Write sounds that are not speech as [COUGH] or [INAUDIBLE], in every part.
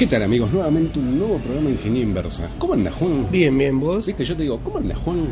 ¿Qué tal amigos? Nuevamente un nuevo programa de Ingeniería Inversa. ¿Cómo anda Juan? Bien, bien, vos. Viste, yo te digo, ¿cómo anda Juan?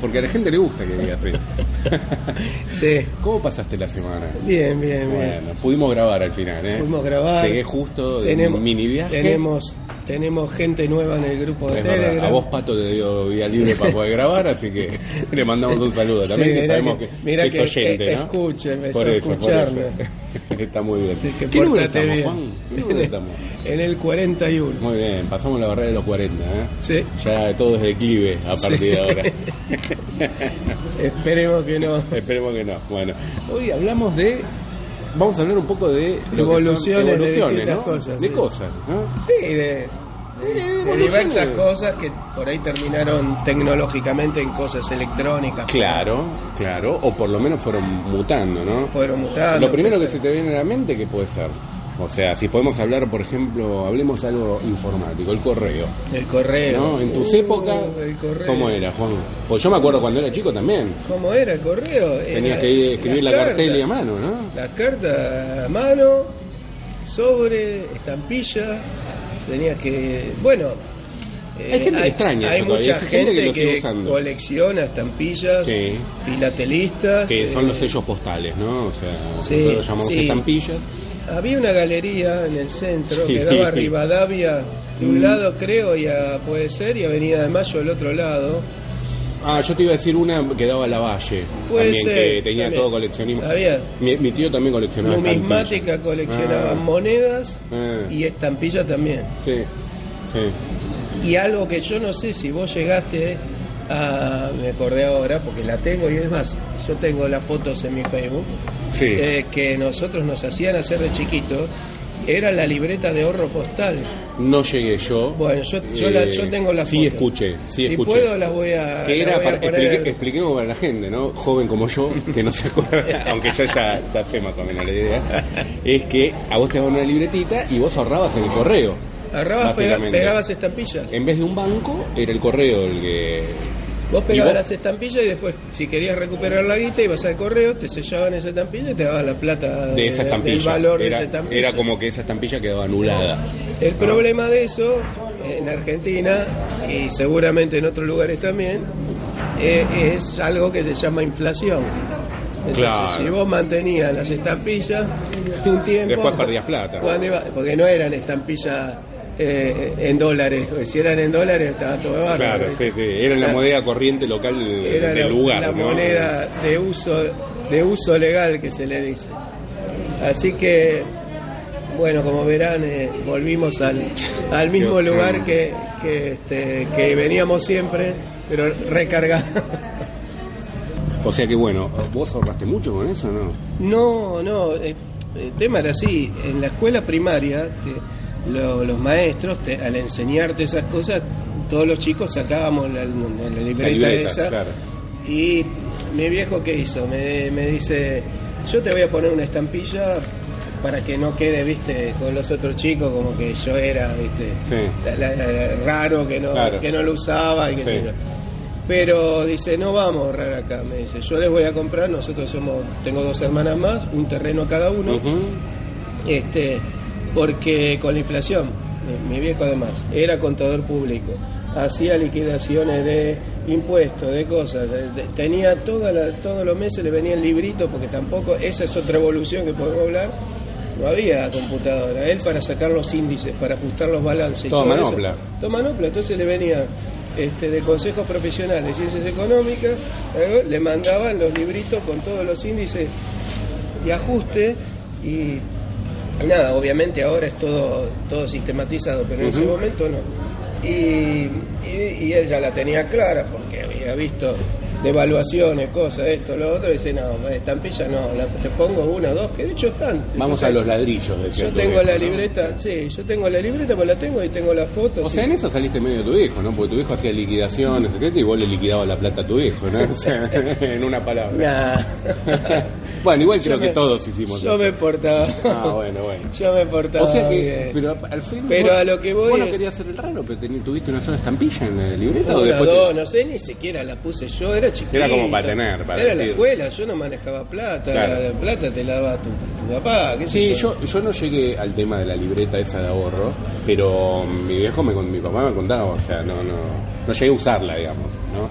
Porque a la gente le gusta que diga así. [LAUGHS] Sí. ¿Cómo pasaste la semana? Bien, bien, bien. Bueno, pudimos grabar al final, ¿eh? Pudimos grabar. Llegué justo de Tenemos, un mini viaje. tenemos, tenemos gente nueva en el grupo de Es verdad, Telegram. A vos, Pato, te dio vía libre para poder grabar, así que [LAUGHS] le mandamos un saludo Sí, también, que sabemos que- es oyente, que ¿no? escuche, empezó por eso, por escucharme. eso. [LAUGHS] Está muy bien. Así que ¿Qué número estamos, bien. Juan? ¿Qué número estamos? [LAUGHS] En el 41. Muy bien, pasamos la barrera de los 40, ¿eh? Sí. Ya todo es declive a partir de ahora. Esperemos que no. Esperemos que no. Bueno, hoy hablamos de. Vamos a hablar un poco de. Evoluciones de cosas, De sí. cosas, ¿no? Sí, de, de- de evoluciones. diversas cosas que por ahí terminaron tecnológicamente en cosas electrónicas. Claro, claro. O por lo menos fueron mutando, ¿no? Fueron mutando. Lo primero que se te viene a la mente, ¿qué puede ser? O sea, si podemos hablar, por ejemplo, hablemos algo informático, el correo. El correo. ¿no? En tus Uh, épocas. ¿cómo era, Juan? Pues yo me acuerdo cuando era chico también. ¿Cómo era el correo? Tenías que ir- escribir la cartela y a mano, ¿no? Las cartas a mano, sobre, estampilla. Tenías que. Bueno. eh, Hay gente que extraña Hay mucha hay gente gente que lo sigue que usando. colecciona estampillas, Sí. filatelistas. Que son eh, los sellos postales, ¿no? O sea, Sí, nosotros los llamamos sí. estampillas. Había una galería en el centro que daba a [LAUGHS] Rivadavia de un Mm. lado, creo, y a, puede ser, y Avenida de Mayo del otro lado. Ah, yo te iba a decir una que daba a la Valle. Puede también, ser, que tenía también. todo coleccionismo. Mi, mi tío también coleccionaba Numismática estampillas. coleccionaban Ah, monedas ah, y estampillas también. Sí, sí. Y algo que yo no sé si vos llegaste a. Me acordé ahora porque la tengo y es más, yo tengo las fotos en mi Facebook. Sí. eh, que nosotros nos hacían hacer de chiquitos. Era la libreta de ahorro postal. no llegué yo. Bueno, yo, yo, la- Eh, yo tengo las Sí, fotos. escuché. Sí, si escuché. puedo, las voy a. que era voy a para, poner- explique- expliquemos para la gente, ¿no? Joven como yo, que no se acuerda, [LAUGHS] aunque yo ya, ya sé más o menos la idea, es que a vos te daban una libretita y vos ahorrabas en el correo. Básicamente. pegabas estampillas. En vez de un banco, era el correo el que. Vos ¿Y pegabas vos? las estampillas y después, si querías recuperar la guita, ibas al correo, te sellaban esa estampilla y te daban la plata de esa del estampilla. valor de esa estampilla. era como que esa estampilla quedaba anulada. El problema de eso, en Argentina y seguramente en otros lugares también, eh, es algo que se llama inflación. Entonces, Claro. si vos mantenías las estampillas un tiempo. Después perdías plata. iba- porque no eran estampillas eh, en dólares, si eran en dólares estaba todo bárbaro. Claro, sí, sí. Era la Claro. moneda corriente local del la, lugar. la ¿no? moneda de uso de uso legal que se le dice. Así que bueno, como verán, eh, volvimos al, al mismo Dios lugar que, que, este, que veníamos siempre, pero recargado. [LAUGHS] O sea que bueno, ¿vos ahorraste mucho con eso no? No, no, el tema era así, en la escuela primaria, lo- los maestros, te- al enseñarte esas cosas, todos los chicos sacábamos la, la libreta, La libreta, esa. claro. Y mi viejo, ¿qué hizo? Me, me dice, yo te voy a poner una estampilla para que no quede, viste, con los otros chicos como que yo era, viste, Sí. la- la- la- raro que no, Claro. que no lo usaba y qué Sí. sé yo. Pero dice, no vamos a ahorrar acá, me dice, yo les voy a comprar, nosotros somos, tengo dos hermanas más, un terreno cada uno, este, porque con la inflación, mi, viejo además, era contador público, hacía liquidaciones de impuestos, de cosas, de- de- tenía toda la- todos los meses le venía el librito, porque tampoco, esa es otra evolución que podemos hablar, no había computadora, él para sacar los índices, para ajustar los balances. Todo todo manopla. eso, todo manopla, entonces le venía este, de consejos profesionales, ciencias económicas, eh, le mandaban los libritos con todos los índices de ajuste y nada, obviamente ahora es todo, todo sistematizado, pero en ese momento no. Y, y, y él ya la tenía clara porque había visto de evaluaciones, cosas, esto, lo otro, dice, no, estampilla no, la- te pongo una, dos, que de hecho están. Vamos a los ladrillos, decía Yo tengo viejo, la ¿no? libreta, sí, yo tengo la libreta, pues la tengo y tengo la foto. O sí. sea, en eso saliste medio de tu viejo, ¿no? Porque tu viejo hacía liquidaciones, secretas, y vos le liquidabas la plata a tu viejo, ¿no? O sea, [LAUGHS] en una palabra. Nah. [LAUGHS] bueno, igual Yo creo me- que todos hicimos Yo eso. me portaba. Ah, bueno, bueno. [LAUGHS] Yo me portaba. O sea que, bien. pero al fin. Pero vos- a lo que voy Vos no es- querías hacer el raro, pero tuviste una sola estampilla en la libreta o después. te- no sé, ni siquiera la puse yo, era chiquito. Era como para tener, para Era la decir. escuela, yo no manejaba plata, Claro. la plata te la daba tu, tu papá, qué sé Sí, yo, yo no llegué al tema de la libreta esa de ahorro, pero mi viejo, me, con- mi papá me contaba, o sea, no, no, no llegué a usarla, digamos, ¿no?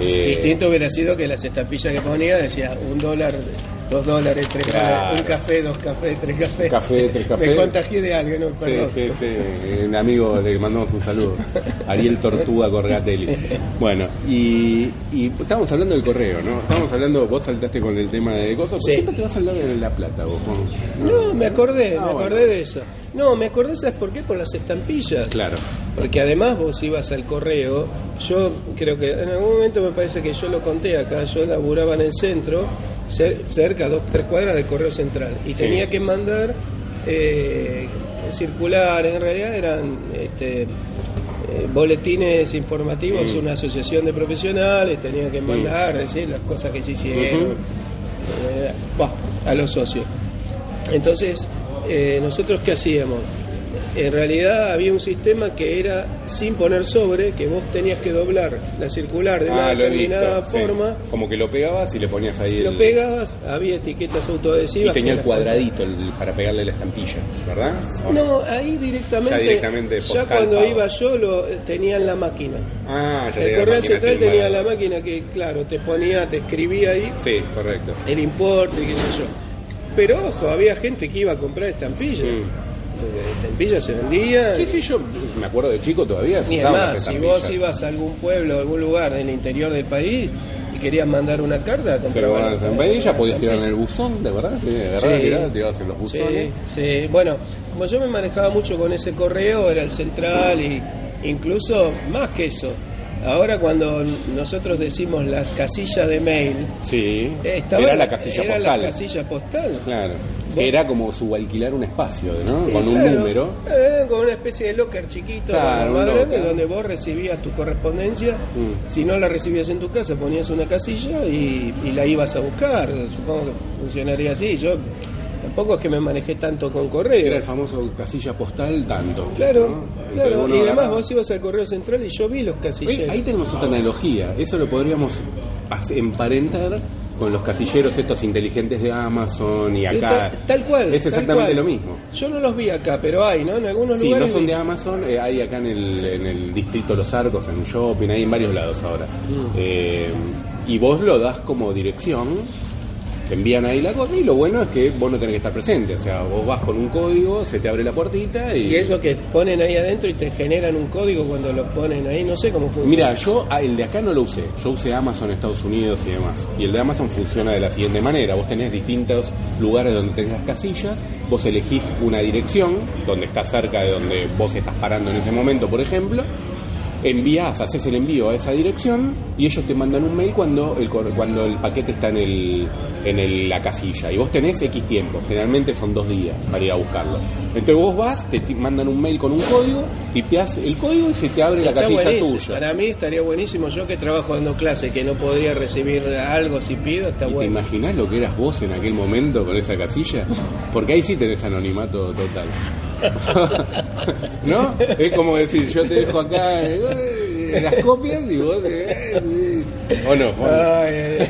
Eh, Distinto hubiera sido que las estampillas que ponía decía un dólar, dos dólares, tres Claro. dólares, un café, dos cafés, tres cafés. Café, tres [LAUGHS] cafés. Me contagié de algo, no, Sí, perdón. sí, sí. Un amigo le mandamos un saludo. Ariel Tortuga Corgatelli. Bueno, y, y estábamos hablando del correo, ¿no? Estábamos hablando, vos saltaste con el tema de cosas, Sí. siempre te vas a hablar de la plata, vos. No, me acordé, Ah, me bueno. acordé de eso. No, me acordé, ¿sabes por qué? Por las estampillas. Claro. Porque además vos ibas al correo, yo creo que en algún momento me parece que yo lo conté acá, yo laburaba en el centro, cer- cerca, dos, tres cuadras del correo central, y tenía que mandar eh, circular, en realidad eran este, eh, boletines informativos, Mm. una asociación de profesionales, tenía que mandar, decir las cosas que se hicieron, eh, bah, a los socios. Entonces, eh, nosotros qué hacíamos? En realidad había un sistema que era sin poner sobre, que vos tenías que doblar la circular de una Ah, he determinada visto, sí. forma, Como que lo pegabas y le ponías ahí lo el... pegabas, había etiquetas Y autoadhesivas. tenía que el cuadradito el- para pegarle la estampilla, ¿verdad? ¿O No, ahí directamente, Ya directamente ya cuando iba yo lo tenía en la máquina. Ah, ya El tenía correo central tenía la máquina que, claro, te ponía, te escribía ahí Sí, correcto. el importe, qué sé yo. Pero ojo, había gente que iba a comprar estampillas. Porque estampillas se vendían. Sí, sí, yo me acuerdo de chico todavía. se Ni es usaban más, las si estampillas. vos ibas a algún pueblo, a algún lugar del interior del país y querías mandar una carta, Pero comprabas bueno, la en estampilla. Bahía podías tirar en el buzón, ¿de verdad? Sí, agarrabas, Sí. tirabas en los buzones. Sí, sí. Bueno, como yo me manejaba mucho con ese correo, era el central y incluso más que eso. Ahora cuando nosotros decimos la casilla de mail, Sí, estaba era la casilla era postal. la casilla postal. Claro, era como subalquilar un espacio, ¿no? Sí, Con un número. Eh, con una especie de locker chiquito, Claro, locker. donde vos recibías tu correspondencia. Mm. Si no la recibías en tu casa, ponías una casilla y, y la ibas a buscar. Supongo que funcionaría así. Yo tampoco es que me manejé tanto con correo. Era el famoso casilla postal tanto. Claro, claro. Y además vos ibas al correo central y yo vi los casilleros. Ahí tenemos otra analogía. Eso lo podríamos emparentar con los casilleros estos inteligentes de Amazon y acá. Tal, tal cual. Es exactamente cual. lo mismo. Yo no los vi acá, pero hay, ¿no? En algunos Sí, no lugares. son de Amazon, eh, hay acá en el, en el distrito Los Arcos, en un shopping, hay en varios lados ahora. Mm. Eh, y vos lo das como dirección, te envían ahí la cosa y lo bueno es que vos no tenés que estar presente, o sea, vos vas con un código, se te abre la puertita y... Y eso que ponen ahí adentro y te generan un código cuando lo ponen ahí, no sé cómo funciona. Mira, yo ah, el de acá no lo usé, yo usé Amazon Estados Unidos y demás. Y el de Amazon funciona de la siguiente manera, vos tenés distintos lugares donde tenés las casillas, vos elegís una dirección, donde está cerca de donde vos estás parando en ese momento, por ejemplo, envías, haces el envío a esa dirección y ellos te mandan un mail cuando el, cuando el paquete está en, el, en el- la casilla. Y vos tenés X tiempo, generalmente son dos días para ir a buscarlo. Entonces vos vas, te mandan un mail con un código, tipeás el código y se te abre la casilla buenísimo. tuya. Para mí estaría buenísimo. Yo que trabajo dando clases, que no podría recibir algo si pido, está ¿Y ¿Te bueno. imaginás lo que eras vos en aquel momento con esa casilla? Porque ahí sí tenés anonimato total. [LAUGHS] ¿No? Es como decir, yo te dejo acá eh, las copias y vos... eh, ¿O no? ¿O no? Ay, eh,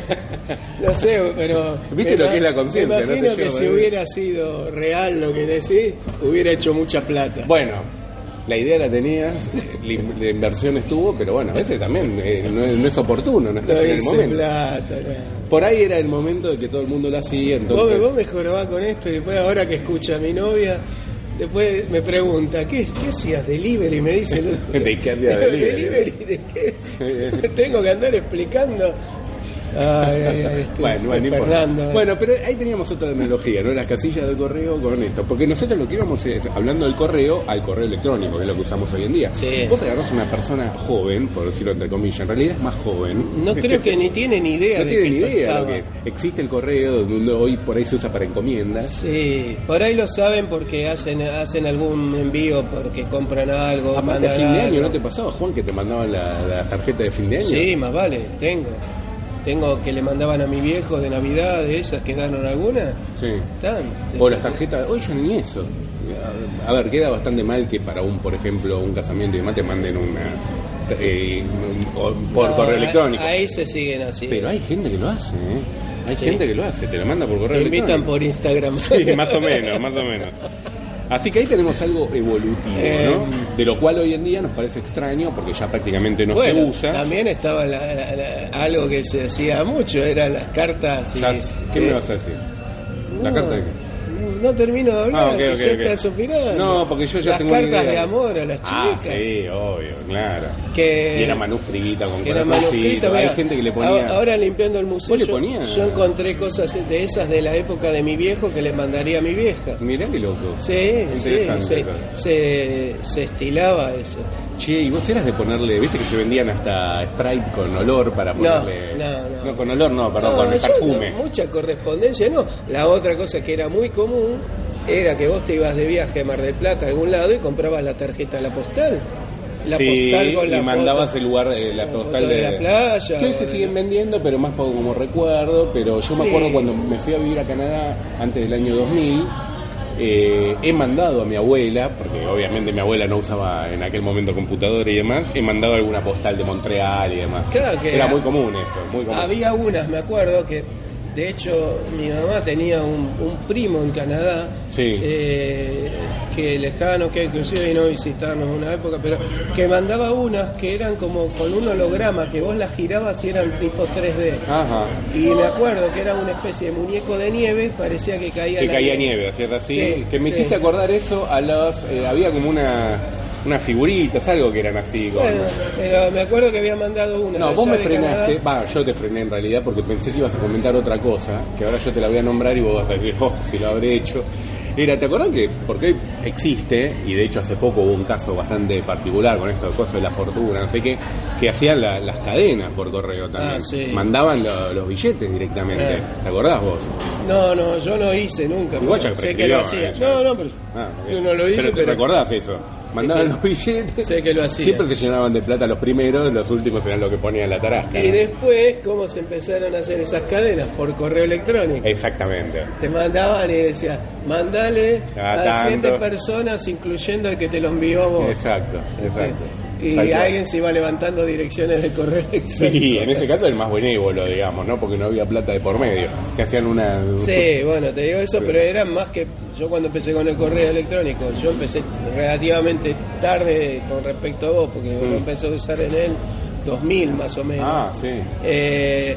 no sé, pero. ¿Viste lo que es la conciencia, Me no imagino que lleva, si eh? hubiera sido real lo que decís, hubiera hecho mucha plata. Bueno, la idea la tenías, la, inversión estuvo, pero bueno, a veces también eh, no, es, no es oportuno, no no estás en el momento. plata. no. Por ahí era el momento de que todo el mundo lo hacía, Vos, entonces... vos me jorobás con esto y después ahora que escucha a mi novia, después me pregunta, ¿qué, qué hacías? ¿Delivery? Me dice. [LAUGHS] ¿De qué hacía delivery? [LAUGHS] ¿Delivery de qué? [LAUGHS] Tengo que andar explicando. Ay, ay, ay, este, Bueno, bueno. Fernando. eh. bueno, pero ahí teníamos otra analogía, ¿no? Las casillas de correo con esto. Porque nosotros lo que íbamos es, hablando del correo, al correo electrónico, que es lo que usamos hoy en día. Sí. Vos agarrás a una persona joven, por decirlo entre comillas, en realidad es más joven. no creo que ni tiene ni idea No de tiene ni idea lo que existe el correo, donde hoy por ahí se usa para encomiendas. Sí, por ahí lo saben porque hacen hacen algún envío porque compran algo. Aparte, a mandan fin de año, algo. ¿no te pasaba, Juan, que te mandaban la, la tarjeta de fin de año? Sí, más vale, tengo. Tengo que le mandaban a mi viejo de Navidad, de esas quedaron algunas. Sí. Están. O las tarjetas, hoy yo ni eso. A ver, queda bastante mal que para un, por ejemplo, un casamiento y demás te manden una eh, por No, correo electrónico. Ahí se siguen así. Pero hay gente que lo hace, ¿eh? Hay Sí. gente que lo hace, te lo manda por correo Te invitan electrónico. por Instagram. Sí, más o menos, más o menos. [LAUGHS] Así que ahí tenemos algo evolutivo, Eh, ¿no? De lo cual hoy en día nos parece extraño porque ya prácticamente no bueno, se usa. también estaba la- la- la- algo que se hacía mucho, eran las cartas. y- ¿Qué me vas a decir? ¿La no, carta de qué? No termino de hablar, Ah, ok, ok, ya estás opinando. No, porque yo ya las tengo una cartas idea. de amor a las Ah, chicas. sí, obvio, claro. Que Y era manuscrita con que era manuscrita, Hay gente que le ponía... ahora- limpiando el museo, ¿Vos le yo- ponías? yo encontré cosas de esas de la época de mi viejo que le mandaría a mi vieja. Mirá qué loco. Sí, sí, se, se, se estilaba eso. Che, y vos eras de ponerle, viste que se vendían hasta Sprite con olor para No, ponerle. no, no. con olor no, perdón, No, con el yo perfume. no, mucha correspondencia, no. La otra cosa que era muy común era que vos te ibas de viaje a Mar del Plata a algún lado y comprabas la tarjeta, la postal. La sí, postal con la y mandabas foto. el lugar, eh, la la postal de la playa, Que hoy se de- siguen vendiendo, pero más como como recuerdo. Pero yo me acuerdo cuando me fui a vivir a Canadá antes del año 2000. eh, he mandado a mi abuela, porque obviamente mi abuela no usaba en aquel momento computadora y demás, he mandado alguna postal de Montreal y demás. Claro que Era era- muy común eso, muy común. Había unas, me acuerdo, que de hecho mi mamá tenía un, un primo en Canadá, Sí. eh, que lejano, que inclusive vino a visitarnos una época, pero que mandaba unas que eran como con un holograma, que vos las girabas y eran tipo 3D. Ajá. Y me acuerdo que era una especie de muñeco de nieve, parecía que caía que la caía nieve, ¿cierto? Así, Sí, que me sí. hiciste acordar eso a los... eh, había como una, unas figuritas, algo que eran así. Bueno, pero me acuerdo que había mandado una. no, vos me frenaste, va, yo te frené en realidad porque pensé que ibas a comentar otra cosa, que ahora yo te la voy a nombrar y vos vas a decir, oh, si lo habré hecho. Era, ¿te acordás que, porque existe, y de hecho hace poco hubo un caso bastante particular con esto de cosas de la fortuna, no sé qué, que hacían la- las cadenas por correo también. Ah, sí. Mandaban lo- los billetes directamente. Eh. ¿Te acordás vos? No, no, yo no hice nunca. Igual pero ya sé que lo hacía. eh, No, no, pero Ah, yo no lo hice, pero, te pero, recordás eso. Mandaban que- los billetes. sé que lo hacía. Siempre se llenaban de plata los primeros, los últimos eran lo que ponían la tarasca. Y ¿no? después, ¿cómo se empezaron a hacer esas cadenas? Por correo electrónico. Exactamente. Te mandaban y decían, A a, siete personas, incluyendo el que te lo envió vos. Exacto, exacto. Y Tal cual. alguien se iba levantando direcciones de correo electrónico. Sí, en ese caso el más benévolo, digamos, ¿no? Porque no había plata de por medio. Se hacían una. Sí, bueno, te digo eso, Sí. pero eran más que yo cuando empecé con el correo electrónico. Yo empecé relativamente tarde con respecto a vos, porque Mm. empecé a usar en el 2000 más o menos. Ah, sí. Eh,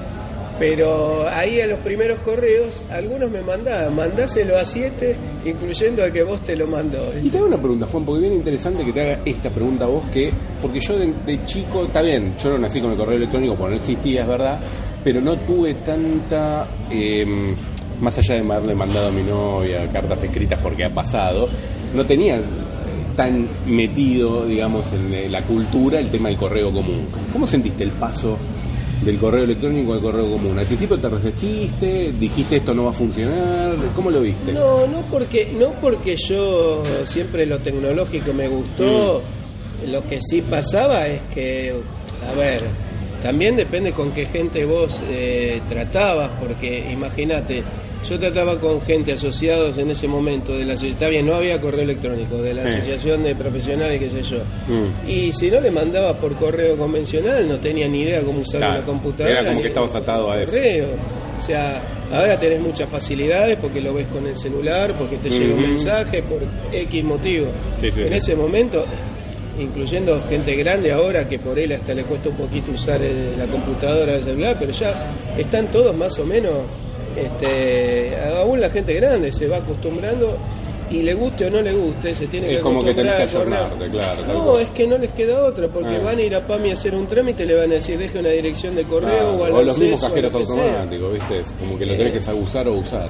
pero ahí en los primeros correos, algunos me mandaban, mandáselo a siete, incluyendo al que vos te lo mandó. Y te hago una pregunta, Juan, porque bien interesante que te haga esta pregunta a vos, que, porque yo de, de chico, está bien, yo no nací con el correo electrónico, porque no existía, es verdad, pero no tuve tanta, eh, más allá de haberle mandado a mi novia cartas escritas porque ha pasado, no tenía tan metido, digamos, en la cultura el tema del correo común. ¿Cómo sentiste el paso del correo electrónico al correo común? Al principio te resististe, dijiste esto no va a funcionar, ¿cómo lo viste? No, no porque, no porque yo siempre lo tecnológico me gustó. Mm. Lo que sí pasaba es que, a ver, también depende con qué gente vos eh, tratabas, porque imagínate, yo trataba con gente asociados en ese momento de la sociedad, está bien, no había correo electrónico, de la Sí. asociación de profesionales, qué sé yo. Mm. Y si no le mandabas por correo convencional, no tenía ni idea cómo usar Claro, una computadora. era como que estabas atado a eso. correo. O sea, ahora tenés muchas facilidades porque lo ves con el celular, porque te llega un mensaje, por X motivo. Sí, sí, en ese momento, incluyendo gente grande ahora que por él hasta le cuesta un poquito usar el- la computadora, el celular, pero ya están todos más o menos, este, aún la gente grande se va acostumbrando y le guste o no le guste, se tiene Es que como que tenés que ayornarte, claro, No, es que no les queda otra, porque Ah. van a ir a PAMI a hacer un trámite y le van a decir, deje una dirección de correo Claro, o al o los mismos cajeros automáticos, ¿viste? Es como que lo tenés que saber usar o usar.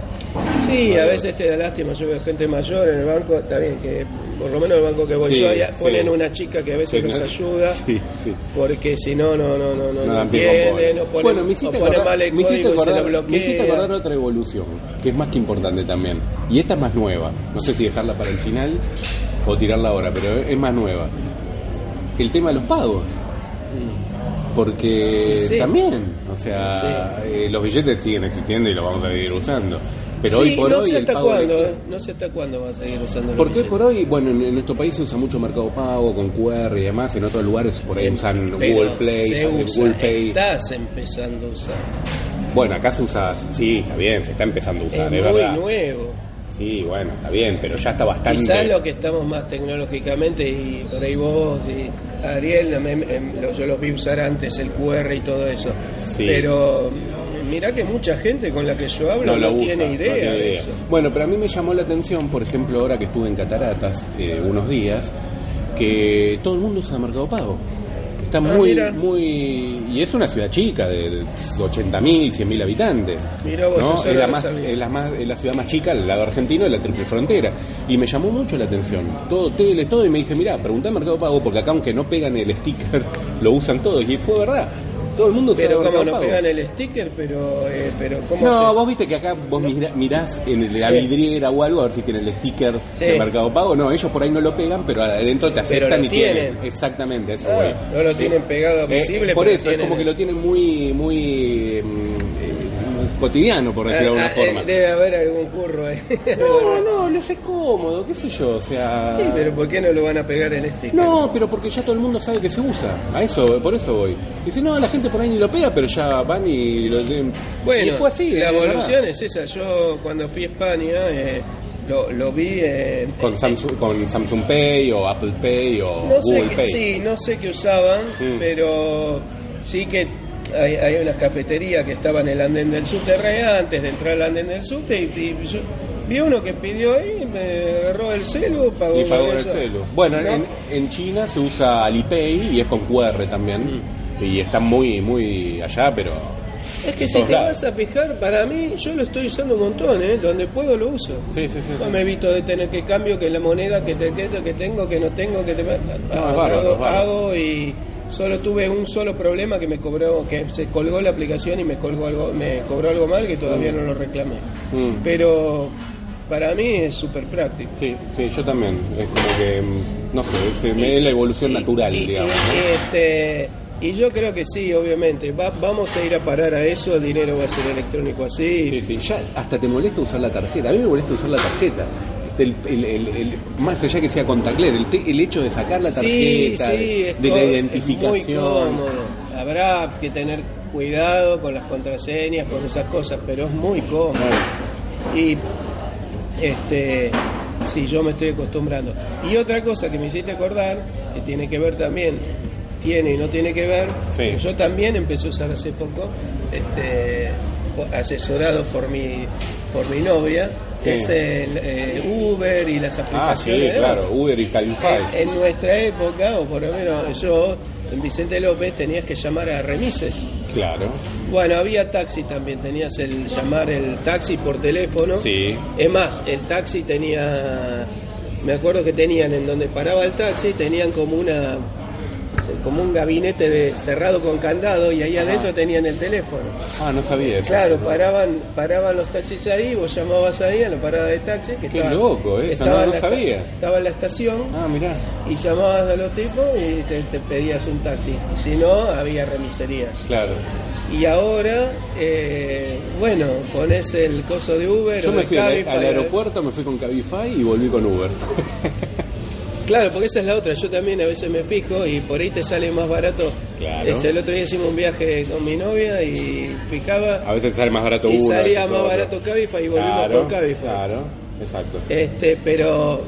Sí, a veces te da lástima, yo veo gente mayor en el banco, está bien, que por lo menos el banco que voy Sí, yo, sí. ponen una chica que a veces nos ¿no? ayuda, [LAUGHS] Sí, sí. porque si no, no, no, no, no, No dan no pie con entiende, bola. no pone, bueno, me hiciste, o acordar, mal el me, hiciste código y se acordar, lo me hiciste bloquea. acordar otra evolución, que es más que importante también. Y esta es más nueva. No sé si dejarla para el final o tirarla ahora, pero es más nueva. El tema de los pagos. Porque Sí. también, o sea, Sí. eh, los billetes siguen existiendo y los vamos a seguir usando. Pero Sí, hoy por no hoy sé hasta cuándo, eh, no sé hasta cuándo va a seguir usando porque hoy por hoy, bueno, en, en nuestro país se usa mucho Mercado Pago, con QR y demás, en otros lugares por ahí usan Google Play, Google Pay. estás empezando a usar. Bueno, acá se usa, sí, está bien, se está empezando a Es usar, es, muy verdad. nuevo. Sí, bueno, está bien, pero ya está bastante. Quizás lo que estamos más tecnológicamente, y por ahí vos y Ariel, lo- yo los vi usar antes, el QR y todo eso. Sí. Pero mirá que mucha gente con la que yo hablo no, usa, tiene no idea de eso. Bueno, pero a mí me llamó la atención, por ejemplo, ahora que estuve en Cataratas eh, unos días, que todo el mundo usa Mercado Pago. Está Ah, muy, mira. muy. Y es una ciudad chica, de, de 80.000, 100.000 habitantes. Mirá vos, ¿no? es, la más, es, la más- es la ciudad más chica del lado argentino, de la triple frontera. Y me llamó mucho la atención. Todo tele, todo. Y me dije, mira, preguntá a Mercado Pago, porque acá, aunque no pegan el sticker, [LAUGHS] lo usan todos. Y fue verdad. Todo el mundo Pero Mercado como no Pago. pegan el sticker, pero, eh, pero ¿cómo No, haces? vos viste que acá vos mirás en el- la vidriera o algo a ver si tiene el sticker Sí. de Mercado Pago. No, ellos por ahí no lo pegan, pero adentro te Pero aceptan lo y tienen. tienen. Exactamente, eso Ah, no lo tienen pegado Eh, visible, por pero eso, es como que lo tienen muy, muy eh, cotidiano, por decirlo de alguna forma. eh, debe haber algún curro ahí. No, no, no es cómodo, qué sé yo, o sea... Sí, pero ¿por qué no lo van a pegar el sticker? No, pero porque ya todo el mundo sabe que se usa. A eso, por eso voy. Dice, no, la gente por ahí ni lo pega, pero ya van y lo. Bueno, y fue así. la es evolución es esa. Yo cuando fui a España eh, lo, lo vi en... Con Samsung, con Samsung Pay o Apple Pay o no sé Google qué- Pay. sí, no sé qué usaban, Mm. pero sí que hay, hay unas cafeterías que estaban en el andén del subte re antes de entrar al andén del subte y, y yo vi uno que pidió ahí, me agarró el celu, pagó, Y pagó el celu. Bueno, ¿No? en, en China se usa Alipay y es con QR también. Mm. Y está muy, muy allá, pero. Es que si te lados. vas a fijar, para mí, yo lo estoy usando un montón, ¿eh? Donde puedo lo uso. Sí, sí, sí. No me evito de tener que cambio, que la moneda que, te, que, tengo, que no tengo, que te... hago, bárbaro, es bárbaro. hago y solo tuve un solo problema que me cobró, que se colgó la aplicación y me colgó algo, me cobró algo mal que todavía Mm. no lo reclamé. Mm. Pero para mí es súper práctico. Sí, sí, yo también. Es como que, mm, no sé, es, es la evolución Y- natural, y- digamos. y- ¿no? y este, y yo creo que sí, obviamente. Va- vamos a ir a parar a eso, el dinero va a ser electrónico así. Sí, sí, ya hasta te molesta usar la tarjeta. A mí me molesta usar la tarjeta. El, el- el- el- más allá que sea contactless, el, el hecho de sacar la tarjeta, sí, de, la es muy identificación. cómodo. Habrá que tener cuidado con las contraseñas, con esas cosas, pero es muy cómodo. Y este sí, yo me estoy acostumbrando. Y otra cosa que me hiciste acordar, que tiene que ver también, tiene y no tiene que ver, Sí. yo también empecé a usar hace poco, este asesorado por mi por mi novia, Sí. es el eh, Uber y las ah, sí, aplicaciones claro, Uber y Cabify. en, en nuestra época, o por lo menos yo, en Vicente López, tenías que llamar a remises. Claro, Bueno, había taxi también, tenías el llamar el taxi por teléfono. sí. Es más, el taxi tenía, me acuerdo que tenían en donde paraba el taxi, tenían como una como un gabinete de cerrado con candado y ahí adentro tenían el teléfono. Ah, no sabía eso. Claro, paraban paraban los taxis ahí, vos llamabas ahí a la parada de taxi que Qué estaba, loco, eh, eso estaba no- no la sabía. Estaba en la estación Ah, mirá. y llamabas a los tipos y te, te pedías un taxi. Si no, había remiserías. Claro. Y ahora, eh, bueno, pones el coso de Uber Yo o me fui al, Cabify, al aeropuerto, me fui con Cabify y volví con Uber. [LAUGHS] Claro, porque esa es la otra. Yo también a veces me fijo y por ahí te sale más barato. Claro. Este, el otro día hicimos un viaje con mi novia y fijaba A veces sale más barato y Uber. salía más barato Cabify y volvimos claro, con Cabify. Claro, exacto. Este, pero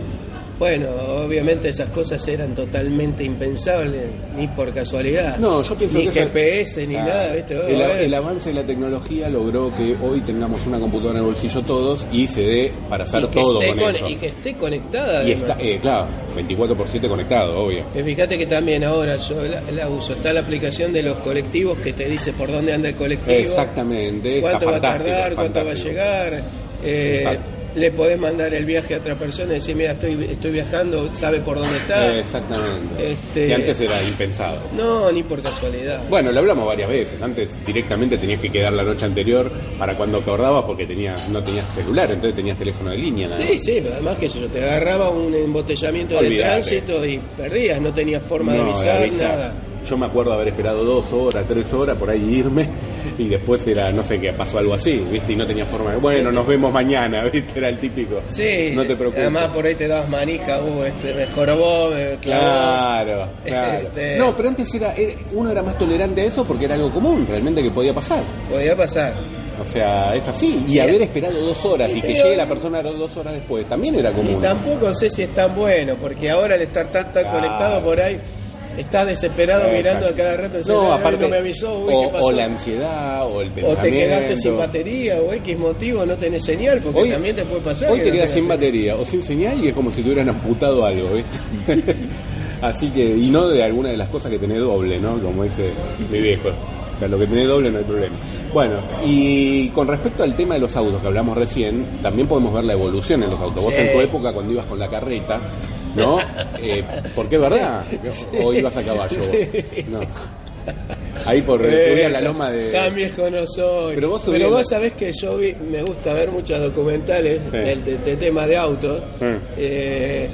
Bueno, obviamente esas cosas eran totalmente impensables, ni por casualidad. No, yo pienso ni que eso- GPS, ni nada, ¿viste? Oh, El, avance de la tecnología logró que hoy tengamos una computadora en el bolsillo todos y se dé para hacer y todo con, con- eso. y que esté conectada. Y está, eh, claro, 24 por 7 conectado, obvio. Fíjate que también ahora yo la, la uso. Está la aplicación de los colectivos que te dice por dónde anda el colectivo. Exactamente, cuánto va a tardar, cuánto va a llegar. eh, le podés mandar el viaje a otra persona y decir, mira, estoy, estoy viajando, sabe por dónde está. Exactamente. Este- Que antes era impensado. No, ni por casualidad. Bueno, lo hablamos varias veces. Antes directamente tenías que quedar la noche anterior para cuando acordabas porque tenías, no tenías celular, entonces tenías teléfono de línea. nada Sí, sí, pero además que yo te agarraba un embotellamiento Olvídate. De tránsito y perdías, no tenías forma de avisar, avisar. nada. Yo me acuerdo haber esperado dos horas, tres horas por ahí irme y después era, no sé qué, pasó algo así, ¿viste? Y no tenía forma de, bueno, nos vemos mañana, [LAUGHS] ¿viste? Era el típico. Sí, No te preocupes. además por ahí te dabas manija, uh, este, me jorobó, me clavó. Claro, [LAUGHS] claro. Este- No, pero antes era, era- uno era más tolerante a eso porque era algo común, realmente que podía pasar. Podía pasar. O sea, es así. Y haber esperado dos horas y que llegue la persona dos horas después también era Y común. tampoco sé si es tan bueno, porque ahora al estar tan, tan Claro. conectado por ahí, estás desesperado Exacto. mirando a cada rato, No, "Ay, aparte, no me avisó, uy, o, ¿qué pasó?". o la ansiedad, o el O pensamiento. te quedaste sin batería, o X motivo, no tenés señal, porque Hoy- también te puede pasar. Hoy que te quedas sin señal. batería o sin señal y es como si te hubieran amputado algo, ¿viste? [LAUGHS] Así que, y no de alguna de las cosas que tenés doble, ¿no? Como dice mi viejo. O sea, lo que tenés doble no hay problema. Bueno, y con respecto al tema de los autos que hablamos recién, también podemos ver la evolución en los autos. Vos Sí. en tu época, cuando ibas con la carreta, ¿no? [LAUGHS] Eh, porque es verdad, o ibas a caballo vos. No. Ahí por subías la loma de. Tan viejo no soy. Pero vos subías la- sabés que yo vi, me gusta ver muchos documentales Sí. de, de tema de autos. Mm. Eh,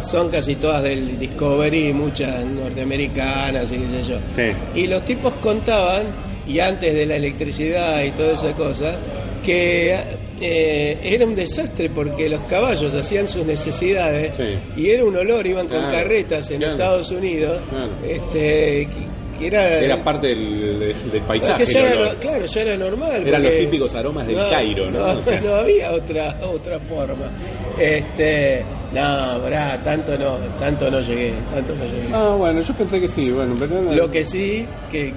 son casi todas del Discovery, muchas norteamericanas y qué sé yo. Sí. Y los tipos contaban, y antes de la electricidad y toda esa cosa, que eh, era un desastre porque los caballos hacían sus necesidades Sí. y era un olor, iban con Claro, carretas en claro. Estados Unidos, Claro. este, que- era, Era parte del, paisaje. ya era, claro, ya era normal. Eran los típicos aromas del Cairo, ¿no? No, O [LAUGHS] sea. no había otra otra forma. Este, no, brá, tanto no, tanto no llegué, tanto no llegué. Ah, bueno, yo pensé que sí, bueno, pero no- Lo que sí, que,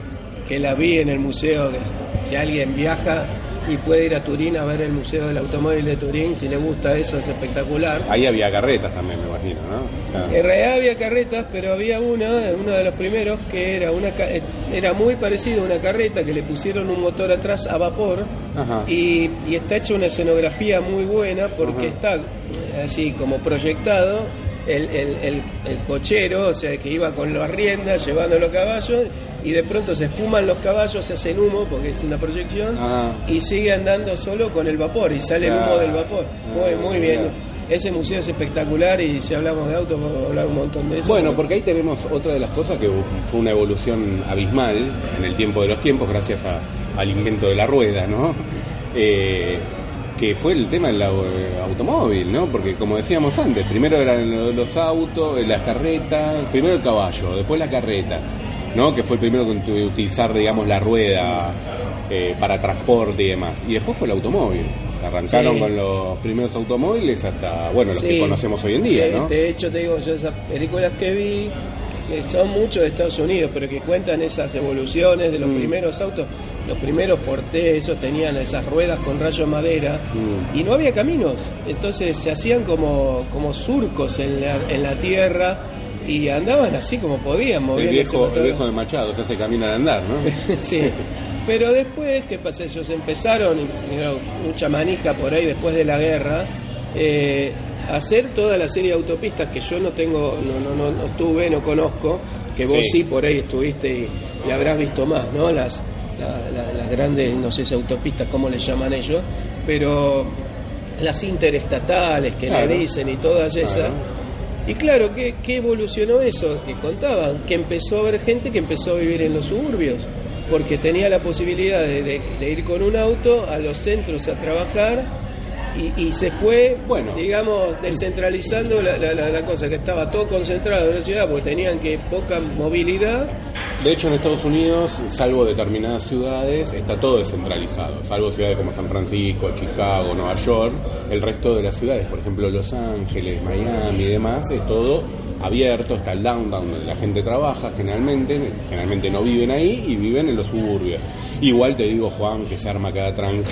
que la vi en el museo, que si alguien viaja y puede ir a Turín a ver el Museo del Automóvil de Turín, si le gusta eso es espectacular. Ahí había carretas también, me imagino, ¿no? En realidad había carretas, pero había una, uno de los primeros, que era una eh, era muy parecido a una carreta que le pusieron un motor atrás a vapor y, y está hecha una escenografía muy buena porque Ajá. está eh, así como proyectado el, el, el- el cochero, o sea, que iba con las riendas llevando los caballos y de pronto se esfuman los caballos, se hacen humo porque es una proyección Ajá. y sigue andando solo con el vapor y sale el humo del vapor. Muy, Ah, muy bien. claro. Ese museo es espectacular y si hablamos de autos vamos a hablar un montón de eso. Bueno, porque ahí tenemos otra de las cosas que fue una evolución abismal en el tiempo de los tiempos gracias a- al invento de la rueda, ¿no? Eh, que fue el tema del au- automóvil, ¿no? Porque como decíamos antes, primero eran lo- los autos, eh, las carretas, primero el caballo, después la carreta, ¿no? Que fue el primero que tu- utilizar, digamos, la rueda eh, para transporte y demás. Y después fue el automóvil. Arrancaron Sí. con los primeros automóviles hasta, bueno, los que conocemos hoy en día, ¿no? De hecho, te digo, yo esas películas que vi son muchos de Estados Unidos, pero que cuentan esas evoluciones de los Mm. primeros autos. Los primeros Forte, esos tenían esas ruedas con rayo madera Mm. y no había caminos. Entonces se hacían como, como surcos en la, en la tierra y andaban así como podían, El moviendo ese viejo, el viejo de Machado se hace camino al andar, ¿no? [LAUGHS] sí. Pero después, ¿qué pasa? Ellos empezaron, y, mira, mucha manija por ahí después de la guerra, eh, hacer toda la serie de autopistas que yo no tengo, no, no, no, no estuve, no conozco, que vos Sí. sí, por ahí estuviste y, y habrás visto más, ¿no? Las, la- la- las grandes, no sé si autopistas, cómo le llaman ellos, pero las interestatales que Claro. le dicen y todas esas. Claro. Y claro, ¿qué, qué evolucionó eso? Que contaban, que empezó a haber gente que empezó a vivir en los suburbios, porque tenía la posibilidad de, de- de ir con un auto a los centros a trabajar y, y se fue, Bueno. digamos, descentralizando la, la- la- cosa, que estaba todo concentrado en la ciudad porque tenían que poca movilidad De hecho, en Estados Unidos, salvo determinadas ciudades, está todo descentralizado. Salvo ciudades como San Francisco, Chicago, Nueva York, el resto de las ciudades, por ejemplo Los Ángeles, Miami y demás, es todo abierto, está el downtown donde la gente trabaja generalmente, generalmente no viven ahí y viven en los suburbios. Igual te digo, Juan, que se arma cada tranca.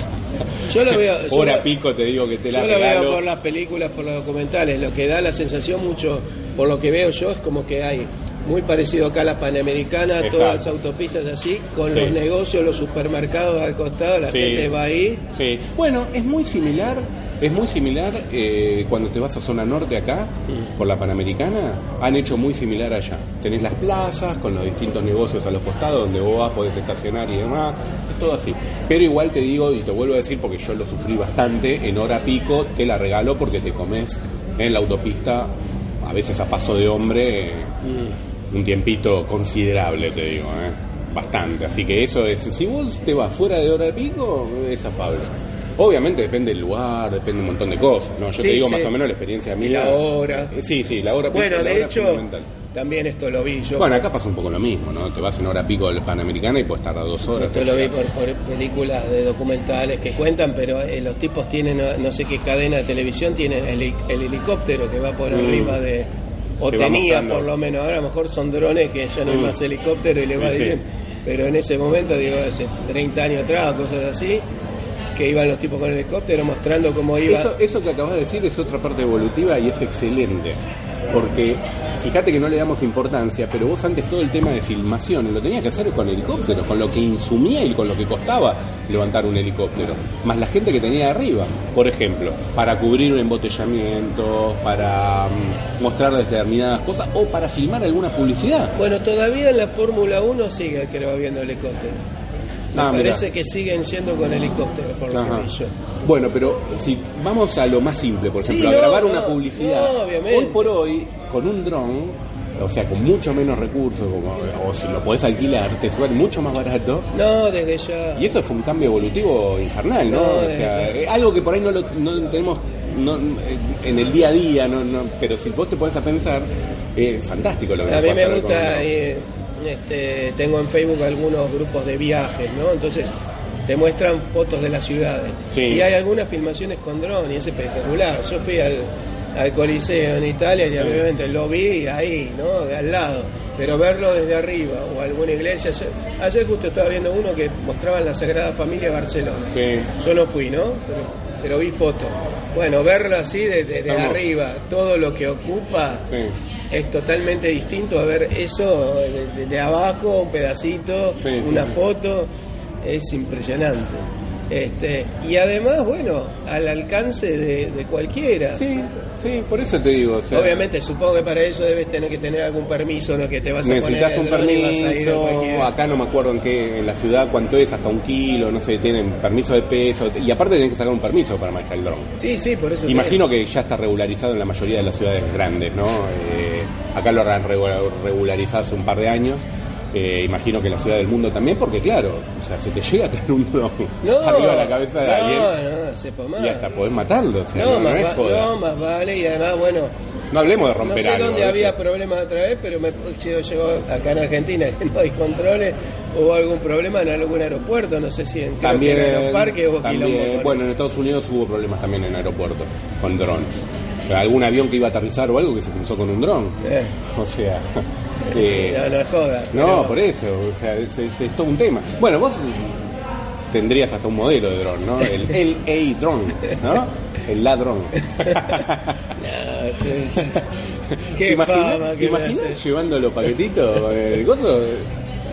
Yo lo veo- [LAUGHS] Hora pico te digo que te la Yo lo regalo. veo por las películas, por los documentales, lo que da la sensación mucho, por lo que veo yo, es como que hay muy parecido acá a la Panamericana, Exacto. todas las autopistas así, con Sí. los negocios, los supermercados al costado, la Sí. gente va ahí. Sí. Bueno, es muy similar, es muy similar eh, cuando te vas a zona norte acá, Mm. por la Panamericana, han hecho muy similar allá. Tenés las plazas con los distintos negocios a los costados donde vos vas, podés estacionar y demás, es todo así. Pero igual te digo, y te vuelvo a decir porque yo lo sufrí bastante, en hora pico te la regalo porque te comes en la autopista, a veces a paso de hombre, eh, un tiempito considerable, te digo, ¿eh? bastante. Así que eso es, si vos te vas fuera de hora de pico, es afable. Obviamente depende del lugar, depende de un montón de cosas, ¿no? Yo Sí, te digo sí. más o menos la experiencia Y mía. la hora. Eh, Sí, sí, la hora pico, Bueno, de hecho, también esto lo vi yo. Bueno, acá pasa un poco lo mismo, ¿no? Te vas en hora pico del Panamericana y puedes tardar dos horas. En lo vi por películas de documentales que cuentan, pero eh, los tipos tienen, no, no sé qué cadena de televisión, tienen el, el helicóptero que va por Mm. arriba de... O tenía por lo menos, ahora a lo mejor son drones que ya no hay Mm. más helicóptero y le va Sí, sí. bien. Pero en ese momento, digo, hace 30 años atrás cosas así, que iban los tipos con el helicóptero mostrando cómo iba... Eso, eso que acabas de decir es otra parte evolutiva y es excelente. Porque fíjate que no le damos importancia, pero vos antes todo el tema de filmación lo tenías que hacer con helicópteros, con lo que insumía y con lo que costaba levantar un helicóptero. Más la gente que tenía arriba, por ejemplo, para cubrir un embotellamiento, para mm, mostrar determinadas cosas o para filmar alguna publicidad. Bueno, todavía en la Fórmula 1 sigue, creo, habiendo helicóptero. Me Ah, parece mirá. que siguen yendo con helicóptero, por lo que yo. Bueno, pero si vamos a lo más simple, por Sí, ejemplo, no, a grabar no, una publicidad, no, hoy por hoy, con un dron, o sea, con mucho menos recursos, como- o si lo podés alquilar, te sale mucho más barato. No, desde ya. Y eso fue un cambio evolutivo infernal, ¿no? O sea, ya. eh, algo que por ahí no lo no tenemos no, eh, en el día a día, no, no, pero si vos te pones a pensar, es fantástico lo que A mí me con gusta, eh, este, tengo en Facebook algunos grupos de viajes, ¿no? Entonces te muestran fotos de las ciudades. Sí. Y hay algunas filmaciones con dron y es espectacular. Yo fui al, al Coliseo en Italia y obviamente lo vi ahí, ¿no? De al lado. Pero verlo desde arriba o alguna iglesia. Ayer, ayer justo estaba viendo uno que mostraban la Sagrada Familia de Barcelona. Sí. Yo no fui, ¿no? Pero, pero vi fotos. Bueno, verlo así desde arriba, todo lo que ocupa Sí. Es totalmente distinto a ver eso de, abajo, un pedacito, sí, una sí. foto, es impresionante. Este, y además, bueno, al alcance de, de cualquiera. Sí, sí, por eso te digo. o sea, Obviamente, supongo que para eso debes tener que tener algún permiso, no que te vas a Necesitas un permiso, acá no me acuerdo en qué, en la ciudad cuánto es, hasta un kilo, no sé, tienen permiso de peso, y aparte tienen que sacar un permiso para manejar el dron. Sí, sí, por eso. Imagino que ya está regularizado en la mayoría de las ciudades grandes, ¿no? Eh, acá lo han regu- regularizado hace un par de años. Eh, imagino que en la ciudad del mundo también, porque claro, o sea, se te llega a caer un dron No, [LAUGHS] arriba de la cabeza de no, alguien no, sepa más. y hasta podés matarlo. O sea, No, no, no más es joda. no, más vale, y además, bueno, No hablemos de No romper sé algo. dónde ¿viste? había problemas otra vez, pero me yo llegó acá en Argentina [LAUGHS] que no hay controles, hubo algún problema en algún aeropuerto, no sé si en, También, en Aeroparque hubo también, quilombo con bueno, en Estados Unidos hubo problemas también en aeropuertos con dron. Algún avión que iba a aterrizar o algo que se cruzó con un dron. Eh, O sea, que... no, no joda. No, pero- por eso, o sea, es, es- es todo un tema. Bueno, vos tendrías hasta un modelo de dron, ¿no? El [LAUGHS] LA drone, ¿no? El ladrón. [LAUGHS] No, sí. [LAUGHS] ¿Te Qué imaginas, fama te imaginas llevando los paquetitos? El gozo,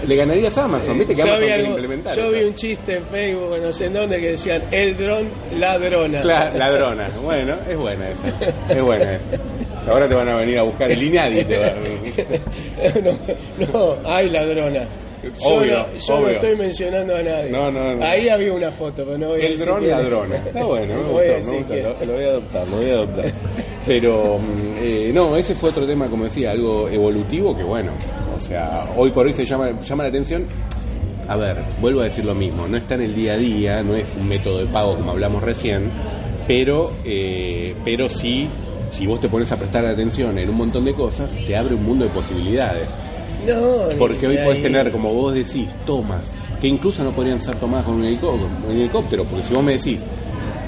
le ganarías a Amazon, ¿viste? Que yo Amazon algo- implementar. yo vi un chiste en Facebook, no sé en dónde, que decían el dron ladrona. Cla- ladrona. Bueno, es buena esa. Es buena esa. Ahora te van a venir a buscar el INADI. Te va- [LAUGHS] no, no, hay ladronas. Yo, Obvio, no, yo no obvio. estoy mencionando a nadie. No, no, no. Ahí había una foto, pero no voy a El dron ladrona. Está bueno, me [LAUGHS] No voy gustó, me. Lo, lo voy a adoptar, lo voy a adoptar. [LAUGHS] Pero, eh, no, ese fue otro tema, como decía, algo evolutivo que, bueno, o sea, hoy por hoy se llama, llama la atención. A ver, vuelvo a decir lo mismo, no está en el día a día, no es un método de pago como hablamos recién, pero, eh, pero sí si vos te pones a prestar atención en un montón de cosas, te abre un mundo de posibilidades. No, Porque hoy podés tener, como vos decís, tomas, que incluso no podrían ser tomadas con un helicóptero, un helicóptero porque si vos me decís,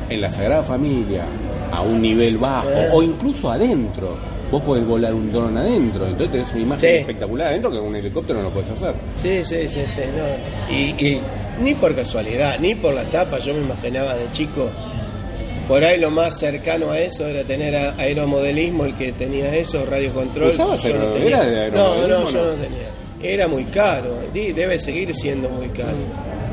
en la Sagrada Familia, a un nivel bajo, Eh. o incluso adentro, vos podés volar un dron adentro, entonces tenés una imagen Sí. espectacular adentro que con un helicóptero no lo podés hacer. Sí, sí, sí, sí. No. Y, y ni por casualidad, ni por las tapas, yo me imaginaba de chico. Por ahí lo más cercano a eso era tener a- aeromodelismo, el que tenía eso, radiocontrol. ¿Usabas yo no tenía. era de No, no, yo no? tenía. Era muy caro, debe seguir siendo muy caro.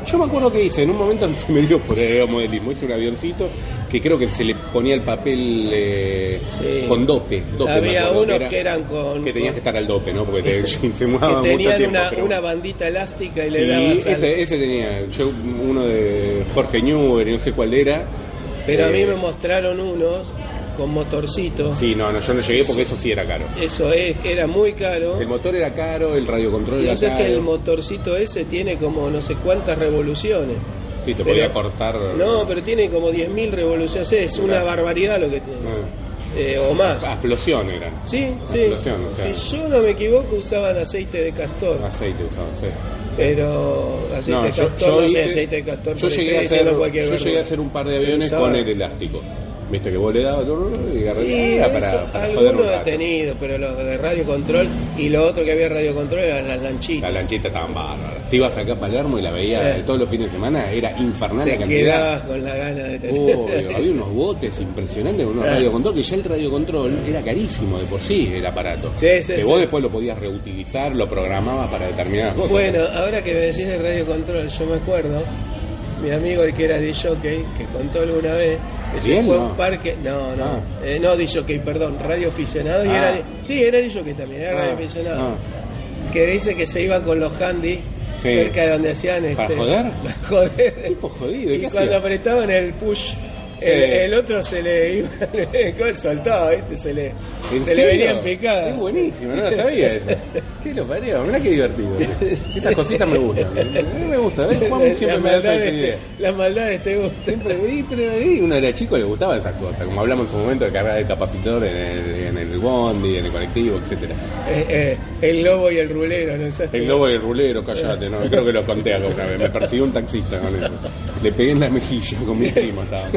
Yo me acuerdo que hice, en un momento [LAUGHS] se me dio por aeromodelismo, hice un avioncito que creo que se le ponía el papel eh, Sí. con dope. dope Había unos que eran con. que tenías que estar al dope, ¿no? Porque te [LAUGHS] [LAUGHS] que mucho tenían tiempo. una, pero- una bandita elástica y Sí, le dabas. ese, ese tenía. Yo, uno de Jorge Newber, no sé cuál era. Pero a mí Eh, me mostraron unos con motorcitos. Sí, no, no, yo no llegué porque eso sí era caro. Eso es, era muy caro. El motor era caro, el radiocontrol Y era sé que el caro. motorcito ese tiene como no sé cuántas revoluciones. Sí, te pero- podía cortar. No, pero tiene como 10.000 revoluciones. Es una barbaridad lo que tiene. Ah, Eh, o más. explosión eran. Sí, sí. explosión, o sea. Si yo no me equivoco, usaban aceite de castor. Aceite usaban, sí. Pero aceite No, de castor, yo no sé, hice- aceite de castor. Yo llegué, a hacer, diciendo cualquier yo verdura. llegué a hacer un par de aviones con el elástico. Viste que vos le dabas y Sí, eso, para, para algunos detenidos, pero los de radio control y lo otro que había radio control eran las lanchitas. Las lanchitas estaban bárbaras. Te ibas acá a Palermo y la veías Eh. todos los fines de semana, era infernal Te la cantidad. quedabas con la gana de tener. Obvio, había unos botes impresionantes con unos Eh. radiocontrol, que ya el radiocontrol era carísimo de por sí el aparato. Sí, sí, que vos después lo podías reutilizar, lo programabas para determinadas cosas. Bueno, ahora que me decís de radio control, yo me acuerdo, mi amigo el que era DJ, que contó alguna vez que se ¿Bien, fue a no? un parque, no, no, Ah. eh, no perdón, radio aficionado, y Ah. era, sí, era también, era Ah, radio aficionado, ah. que dice que se iban con los handy Sí. cerca de donde hacían ¿Para este, joder? [LAUGHS] para joder. Tipo jodido, Y ¿qué cuando hacía? apretaban el push. El, el otro se le iba, [LAUGHS] le soltaba, ¿viste? Se le, ¿En se le serio? venían picadas. Es buenísimo, no lo sabía eso. [LAUGHS] ¿Qué lo parió? Mirá qué divertido. Esas cositas me gustan. [LAUGHS] A mí me gusta. ¿ves? Juan siempre me da esa maldades, idea. las maldades te gustan. Siempre vi, pero vi, uno era chico le gustaban esas cosas, como hablamos en su momento de cargar el capacitor en el, en el bondi, en el colectivo, etcétera. Eh, eh, el lobo y el rulero, ¿no sabes? El lobo y el rulero, callate, no, creo que lo conté acá una vez, me persiguió un taxista con eso. Le pegué en la mejilla con mi primo estaba.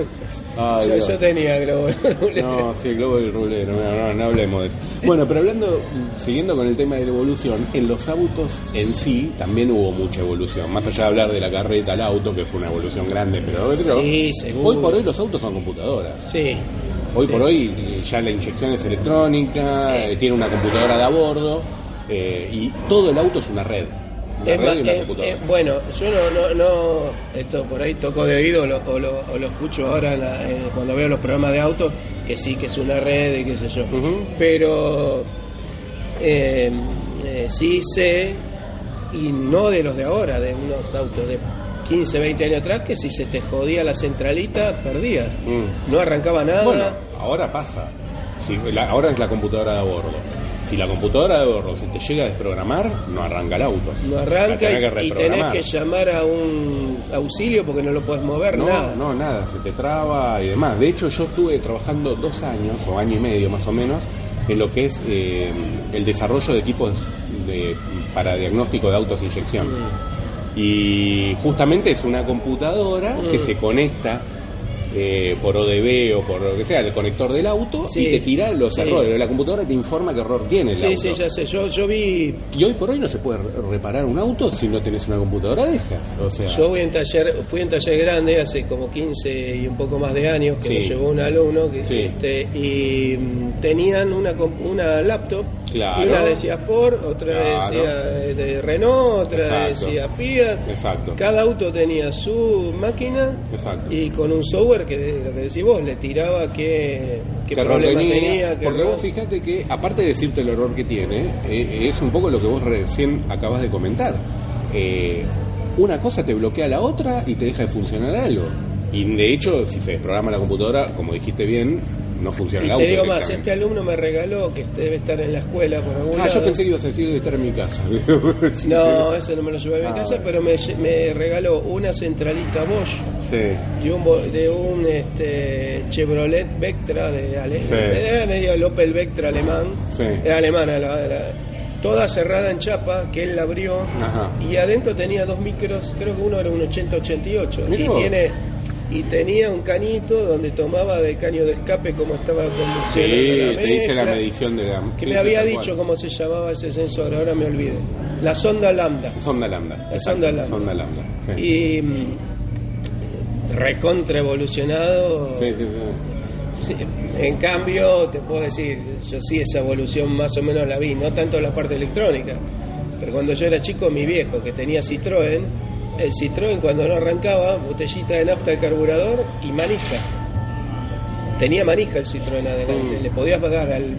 Ay, yo, Dios. yo tenía globo y [LAUGHS] rulero. No, sí, el globo y el rulero, no, no, no hablemos de eso. Bueno, pero hablando, siguiendo con el tema de la evolución, en los autos en sí también hubo mucha evolución. Más allá de hablar de la carreta al auto, que fue una evolución grande, pero, pero Sí, hoy por hoy los autos son computadoras. Sí. Hoy Sí. por hoy ya la inyección es electrónica, eh, tiene una computadora de a bordo eh, y todo el auto es una red. Y eh, computadora. eh, bueno, yo no, no, no, esto por ahí toco de oído o lo, o lo, o lo escucho ahora en la- en- cuando veo los programas de autos, que sí, que es una red y qué sé yo. Pero eh, eh, sí sé, y no de los de ahora, de unos autos de 15, 20 años atrás, que si se te jodía la centralita, perdías. Mm. No arrancaba nada. Bueno, ahora pasa. La- ahora es la computadora de a bordo. Si la computadora bordo se te llega a desprogramar, no arranca el auto. No arranca tenés y, tenés que llamar a un auxilio porque no lo puedes mover, No, nada. no, nada, se te traba y demás. De hecho, yo estuve trabajando dos años, o año y medio más o menos, en lo que es eh, el desarrollo de equipos de, para diagnóstico de autos inyección. Mm. Y justamente es una computadora que Mm. se conecta eh, por ODB o por lo que sea, el conector del auto Sí, y te tira los sí. errores. La computadora te informa qué error tiene el Sí, auto. sí, ya sé. Yo, yo vi, Y hoy por hoy no se puede re- reparar un auto si no tenés una computadora de estas. O sea, yo voy en taller, fui en taller grande hace como 15 y un poco más de años que me llevó un alumno que, este, y mm, tenían una, una laptop Claro. y una decía Ford, otra Claro. decía eh, de Renault, otra Exacto. decía Fiat. exacto. Cada auto tenía su máquina Exacto. y con un software que lo que decís vos le tiraba qué, qué error problema tenía, tenía, qué porque error- vos fíjate que aparte de decirte el error que tiene eh, es un poco lo que vos recién acabas de comentar. Eh, una cosa te bloquea la otra y te deja de funcionar algo. Y de hecho si se desprograma la computadora como dijiste bien no funciona Y el auto. te digo más, este alumno me regaló, que este debe estar en la escuela por algún Ah, yo pensé que ibas a decir de estar en mi casa. [LAUGHS] [LAUGHS] No, ese no me lo llevé a mi Ah, casa, pero me, me regaló una centralita Bosch Sí. de un, de un este, Chevrolet Vectra de ale- Sí. era medio el Opel Vectra alemán, Sí. era alemana, la- la- toda cerrada en chapa, que él la abrió Ajá. y adentro tenía dos micros, creo que uno era un 80-88 Mirá y tiene y tenía un canito donde tomaba de caño de escape cómo estaba Sí, conduciendo la te dice la medición de la. que sí, me sí, había dicho cual. cómo se llamaba ese sensor, ahora me olvidé. La sonda lambda. Sonda lambda. La exacto, sonda lambda. Sonda lambda. Sí. Y mm, recontra evolucionado. Sí, sí, sí. Sí, En cambio, te puedo decir, yo sí esa evolución más o menos la vi, no tanto la parte electrónica, pero cuando yo era chico, mi viejo que tenía Citroën, el Citroën cuando no arrancaba, botellita de nafta de carburador y manija. Tenía manija el Citroën adelante, Mm. le podías pagar al.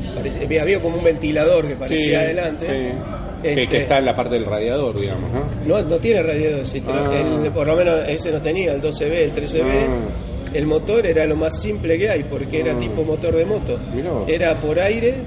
había como un ventilador que parecía Sí, adelante. sí. Que, Este, que está en la parte del radiador, digamos, ¿no? no, no tiene radiador el Citroën, Ah. el- por lo menos ese no tenía, el 12B, el 13B. Ah. El motor era lo más simple que hay porque era Ah. tipo motor de moto. Era por aire,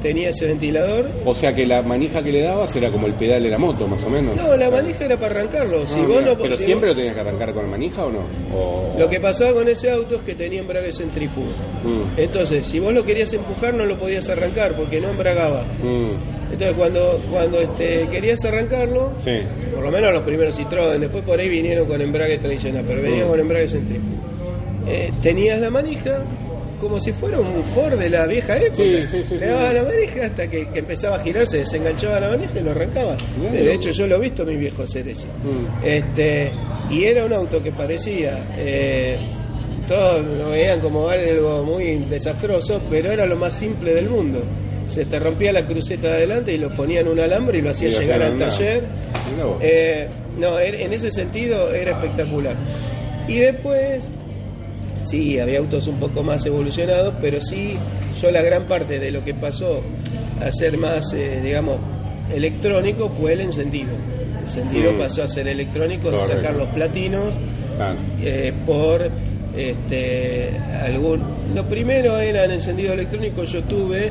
tenía ese ventilador. O sea que la manija que le dabas era como el pedal de la moto, más o menos. No, la manija era para arrancarlo. Si Ah, vos mira. no, ¿Pero si siempre vos- lo tenías que arrancar con la manija o no? O- Lo que pasaba con ese auto es que tenía embrague centrífugo. Mm, Entonces, si vos lo querías empujar, no lo podías arrancar porque no embragaba. mm, Entonces, cuando, cuando este, querías arrancarlo, sí. por lo menos los primeros Citroën, después por ahí vinieron con embrague tradicional, pero venían Mm. con embrague centrífugo. Eh, tenías la manija como si fuera un Ford de la vieja época. Sí, sí, sí, Le daba la manija hasta que, que empezaba a girar, se desenganchaba la manija y lo arrancaba. De hecho, yo lo he visto a mi viejo hacer eso. Mm. Este, y era un auto que parecía, eh, todos lo veían como algo muy desastroso, pero era lo más simple del mundo. Se te rompía la cruceta de adelante y lo ponían un alambre y lo hacía llegar al taller. Eh, no, er- en ese sentido era espectacular. Y después, sí, había autos un poco más evolucionados, pero sí, yo la gran parte de lo que pasó a ser más, eh, digamos, electrónico fue el encendido. El encendido Mm. pasó a ser electrónico, de sacar los platinos eh, por este algún lo primero era el encendido electrónico yo tuve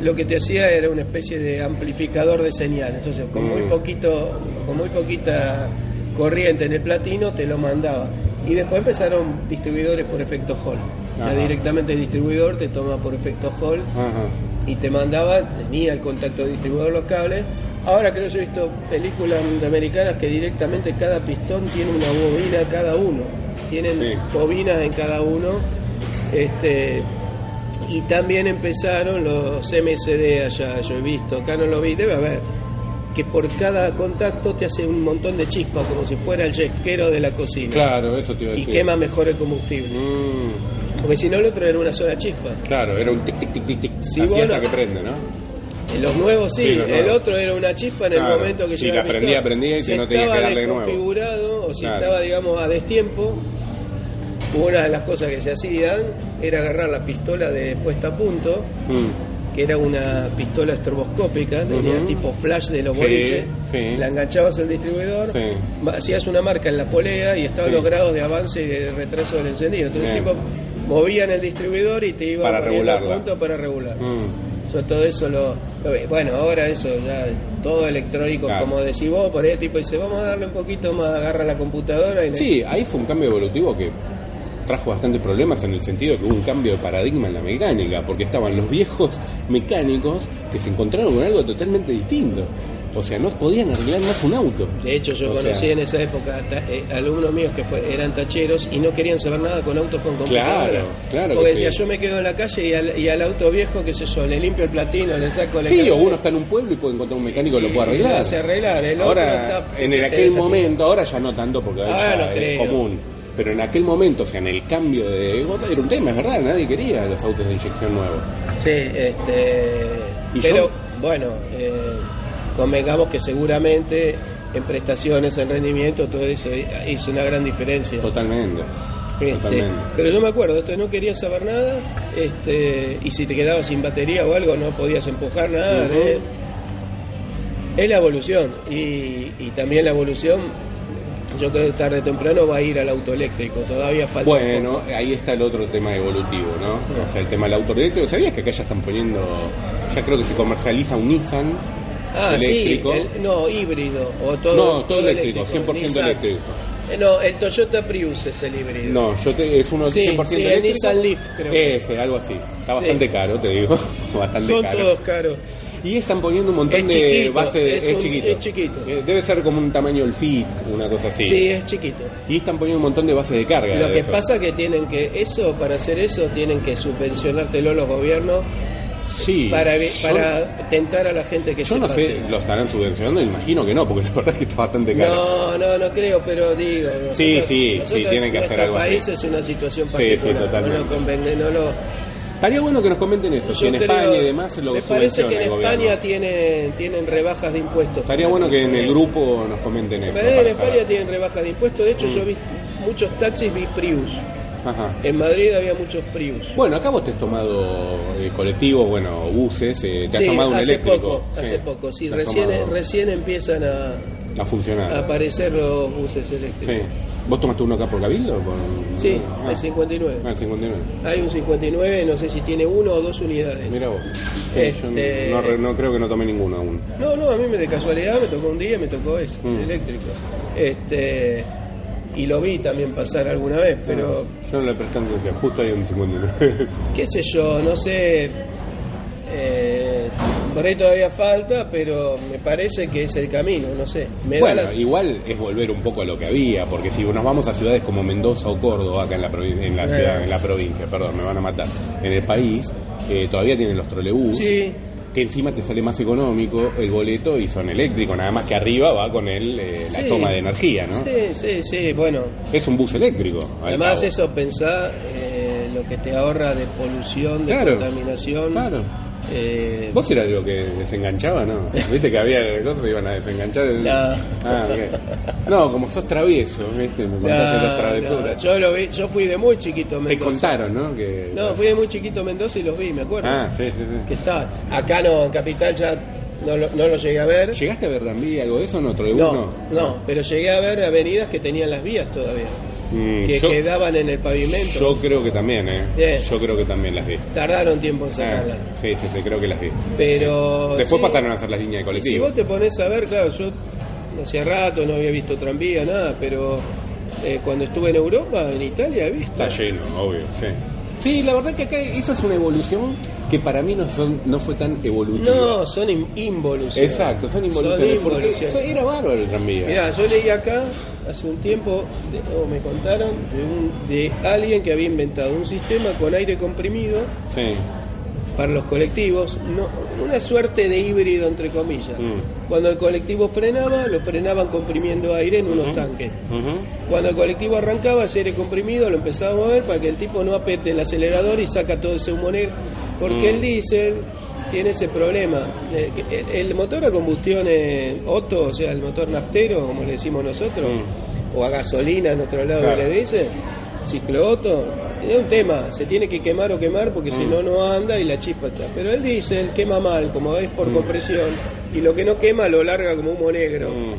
lo que te hacía era una especie de amplificador de señal entonces con muy Mm. poquito con muy poquita corriente en el platino te lo mandaba y después empezaron distribuidores por efecto Hall ya directamente el distribuidor te toma por efecto Hall Ajá. y te mandaba, tenía el contacto de distribuidor los cables. Ahora creo yo he visto películas americanas que directamente cada pistón tiene una bobina cada uno. Tienen Sí. bobinas en cada uno. Este y también empezaron los MSD allá, yo he visto, acá no lo vi, debe haber que por cada contacto te hace un montón de chispas como si fuera el yesquero de la cocina Claro, eso te iba a y decir. quema mejor el combustible Mm, porque si no el otro era una sola chispa claro, era un tic, tic, tic, tic, tic. Sí, Así bueno. hasta que prende, ¿no? Los nuevos sí, Sí, los el otro era una chispa en el momento que sí, llegaba que el aprendía, pistón. aprendía y si no tenía que darle de nuevo. desconfigurado o si Claro. estaba, digamos, a destiempo, una de las cosas que se hacían era agarrar la pistola de puesta a punto, Mm, que era una pistola estroboscópica, tenía tipo flash de los Sí, boliches, sí. la enganchabas al distribuidor, Sí. hacías una marca en la polea y estaban los grados de avance y de retraso del encendido. Entonces Bien. el tipo movía en el distribuidor y te iba Para regularla. punto para regular. mm. So, todo eso lo. Bueno, ahora eso ya es todo electrónico, Claro. como decís vos, por ahí el tipo dice, vamos a darle un poquito más, agarra la computadora y Sí, ahí fue un cambio evolutivo que trajo bastantes problemas en el sentido que hubo un cambio de paradigma en la mecánica, porque estaban los viejos mecánicos que se encontraron con algo totalmente distinto. O sea, no podían arreglar más un auto. De hecho, yo O conocí sea- en esa época eh, alumnos míos que fue- eran tacheros y no querían saber nada con autos con computadora. Claro, claro Porque que decía, sí. yo me quedo en la calle y al, y al auto viejo, qué sé yo, le limpio el platino, le saco le Sí, o uno está en un pueblo y puede encontrar un mecánico que lo puede arreglar. hace arreglar. El otro Ahora, está- en el aquel momento, ahora ya no tanto porque Ahora ya no es común. Pero en aquel momento, o sea, en el cambio de era un tema, es verdad, nadie quería los autos de inyección nuevos. Sí, este, ¿Y pero yo? bueno, eh, convengamos que seguramente en prestaciones, en rendimiento, todo eso hizo una gran diferencia. Totalmente. Este, Totalmente. pero yo me acuerdo, esto no quería saber nada, este, y si te quedabas sin batería o algo, no podías empujar nada. De- es la evolución, y, y también la evolución yo creo que tarde o temprano va a ir al auto eléctrico, todavía falta. Bueno, ahí está el otro tema evolutivo, ¿no? O sea, el tema del auto eléctrico. ¿Sabías que acá ya están poniendo, ya creo que se comercializa un Nissan ah, eléctrico? sí, el- no, híbrido, o todo. no, todo eléctrico, 100% Nissan. eléctrico. No, el Toyota Prius es el híbrido. No, yo te, es uno Sí, 100% sí, el eléctrico. Nissan Leaf, creo. Ese, algo así. Está bastante Sí. caro, te digo. [LAUGHS] bastante Son caro. todos caros. Y están poniendo un montón de chiquito, bases de. es Es, un- chiquito. es chiquito. Eh, Debe ser como un tamaño el Fit, una cosa así. Sí, es chiquito. Y están poniendo un montón de bases de carga. Lo que eso. pasa que tienen que, eso, para hacer eso, tienen que subvencionártelo los gobiernos Sí. para, para tentar a la gente que Yo se no pase. sé, lo estarán subvencionando, imagino que no, porque la [LAUGHS] verdad es que está bastante caro. No, no, no creo, pero digo. Sí, nosotros- sí, sí, nosotros- tienen que hacer algo así. país es una situación Sí, sí, particular. totalmente. no, lo conven- no lo- Estaría bueno que nos comenten eso, si en España y demás lo Me parece que en el España tienen, tienen rebajas de impuestos. Estaría bueno que en el grupo nos comenten eso. En España saber. tienen rebajas de impuestos. De hecho, Mm. yo vi muchos taxis, vi Prius. Ajá. En Madrid había muchos Prius. Bueno, acá vos te has tomado eh, colectivos, bueno, buses, eh, te has Sí, tomado un hace eléctrico. poco, Sí. hace poco. Sí, recién, tomado- recién empiezan a, a funcionar. a aparecer los buses eléctricos. Sí. ¿Vos tomaste uno acá por Cabildo? Por... Sí, ah. el 59. Ah, el 59. Hay un 59, no sé si tiene uno o dos unidades. Mira vos. Este- Yo no, re- no creo que no tomé ninguno aún. No, no, a mí me de casualidad me tocó un día, me tocó ese, Mm. el eléctrico. Este y lo vi también pasar alguna vez, pero Ah, yo no le presté atención, justo ahí un 59. [LAUGHS] qué sé yo, no sé. Eh, por ahí todavía falta, pero me parece que es el camino, no sé. Me bueno, igual es volver un poco a lo que había, porque si nos vamos a ciudades como Mendoza o Córdoba, acá en la, en la, Eh. ciudad, en la provincia, perdón, me van a matar, en el país, eh, todavía tienen los trolebús, Sí, que encima te sale más económico el boleto y son eléctricos, nada más que arriba va con el, eh, la Sí. toma de energía, ¿no? sí, sí, sí, bueno. Es un bus eléctrico. Además eso pensá eh, lo que te ahorra de polución, de Claro, contaminación. claro. Eh, ¿Vos era algo que desenganchaba, no? ¿Viste que había cosas que iban a desenganchar? el- No. Ah, ok. No, como sos travieso, ¿viste? Me contaste no, las travesuras. no, yo lo vi, yo fui de muy chiquito a Te Mendoza. contaron, ¿no? Que... No, fui de muy chiquito a Mendoza y los vi, me acuerdo. Ah, sí, sí, Que sí. estaba. Acá no, en Capital ya no lo, no lo llegué a ver. ¿Llegaste a ver Rambí algo de eso? ¿No? ¿Trolebús No, no? no, pero llegué a ver avenidas que tenían las vías todavía, Mm, que yo, quedaban en el pavimento. yo creo que también, ¿eh? Yo creo que también las vi. Tardaron tiempo en Ah, sacarlas. sí, sí, sí, creo que las vi. Pero. Después sí, pasaron a hacer las líneas de y Si colectivo. vos te pones a ver, claro, yo hacía rato no había visto tranvía, nada, pero eh, cuando estuve en Europa, en Italia, he visto. Está lleno, obvio, sí. Sí, la verdad que acá esa es una evolución que para mí no, son, no fue tan evolutiva. No, son in- involuciones. Exacto, son involuciones. Son porque involuciones. eso era bárbaro el tranvía. Mirá, yo leí acá hace un tiempo, de- o me contaron, de, un- de alguien que había inventado un sistema con aire comprimido Sí. Para los colectivos, no, una suerte de híbrido entre comillas. Mm. Cuando el colectivo frenaba, lo frenaban comprimiendo aire en unos tanques. Cuando el colectivo arrancaba, ese aire comprimido lo empezaba a mover para que el tipo no apete el acelerador y saca todo ese humo negro. Porque Mm. el diésel tiene ese problema. Eh, que El, el motor a combustión eh, Otto, o sea, el motor naftero, como le decimos nosotros, o a gasolina en otro lado Mm. Claro. le dice, ciclo Otto, es un tema, se tiene que quemar o quemar porque si Mm. no, no anda y la chispa está. Pero el diésel quema mal, como es por Mm. compresión, y lo que no quema lo larga como humo negro. Mm.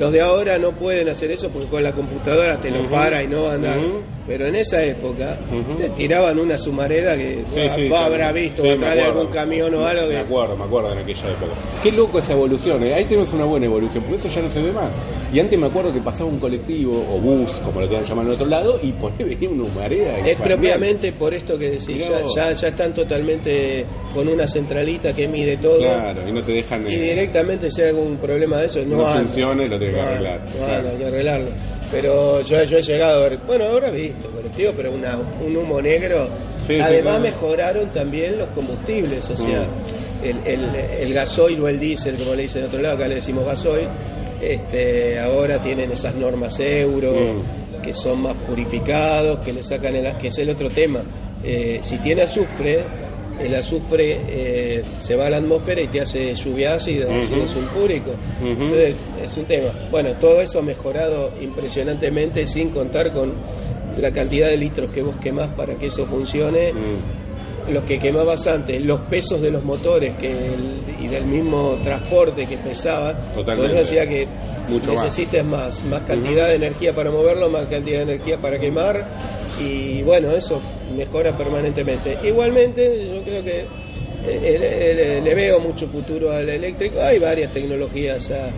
Los de ahora no pueden hacer eso porque con la computadora te lo para y no va a andar. Ujú. Pero en esa época te tiraban una sumareda que Sí, vos, sí, vos sí. habrás visto Sí, me atrás de algún camión o algo. Me que- acuerdo, me acuerdo en aquella época. Qué loco esa evolución, ¿eh? ahí tenemos una buena evolución, porque eso ya no se ve más. Y antes me acuerdo que pasaba un colectivo o bus, como lo quieran llamar en otro lado, y por ahí venía una humareda. Es propiamente por esto que decís, ya, ya, ya están totalmente con una centralita que mide todo. Claro, y no te dejan. Y eh, directamente si hay algún problema de eso, no, No funciona y lo tenés que arreglar. no Claro. hay que arreglarlo. Pero yo, yo he llegado a ver, bueno, ahora he visto colectivo, pero una, un humo negro. Sí, sí, Además claro. mejoraron también los combustibles, o sea, Mm. el, el, el gasoil o el diésel, como le dicen en otro lado, acá le decimos gasoil, este, ahora tienen esas normas euro, Mm. que son más purificados, que le sacan el, que es el otro tema. Eh, si tiene azufre, el azufre eh, se va a la atmósfera y te hace lluvia ácida, Ujú. ácido sulfúrico. Ujú. Entonces, es un tema. Bueno, todo eso ha mejorado impresionantemente sin contar con la cantidad de litros que vos quemás para que eso funcione. Mm. los que quemabas antes, los pesos de los motores que el- y del mismo transporte que pesaba, Totalmente. pues hacía que Mucho necesites más, más cantidad de energía para moverlo, más cantidad de energía para quemar y bueno, eso mejora permanentemente. Igualmente, yo creo que eh, le, le- le veo mucho futuro al eléctrico. Hay varias tecnologías a,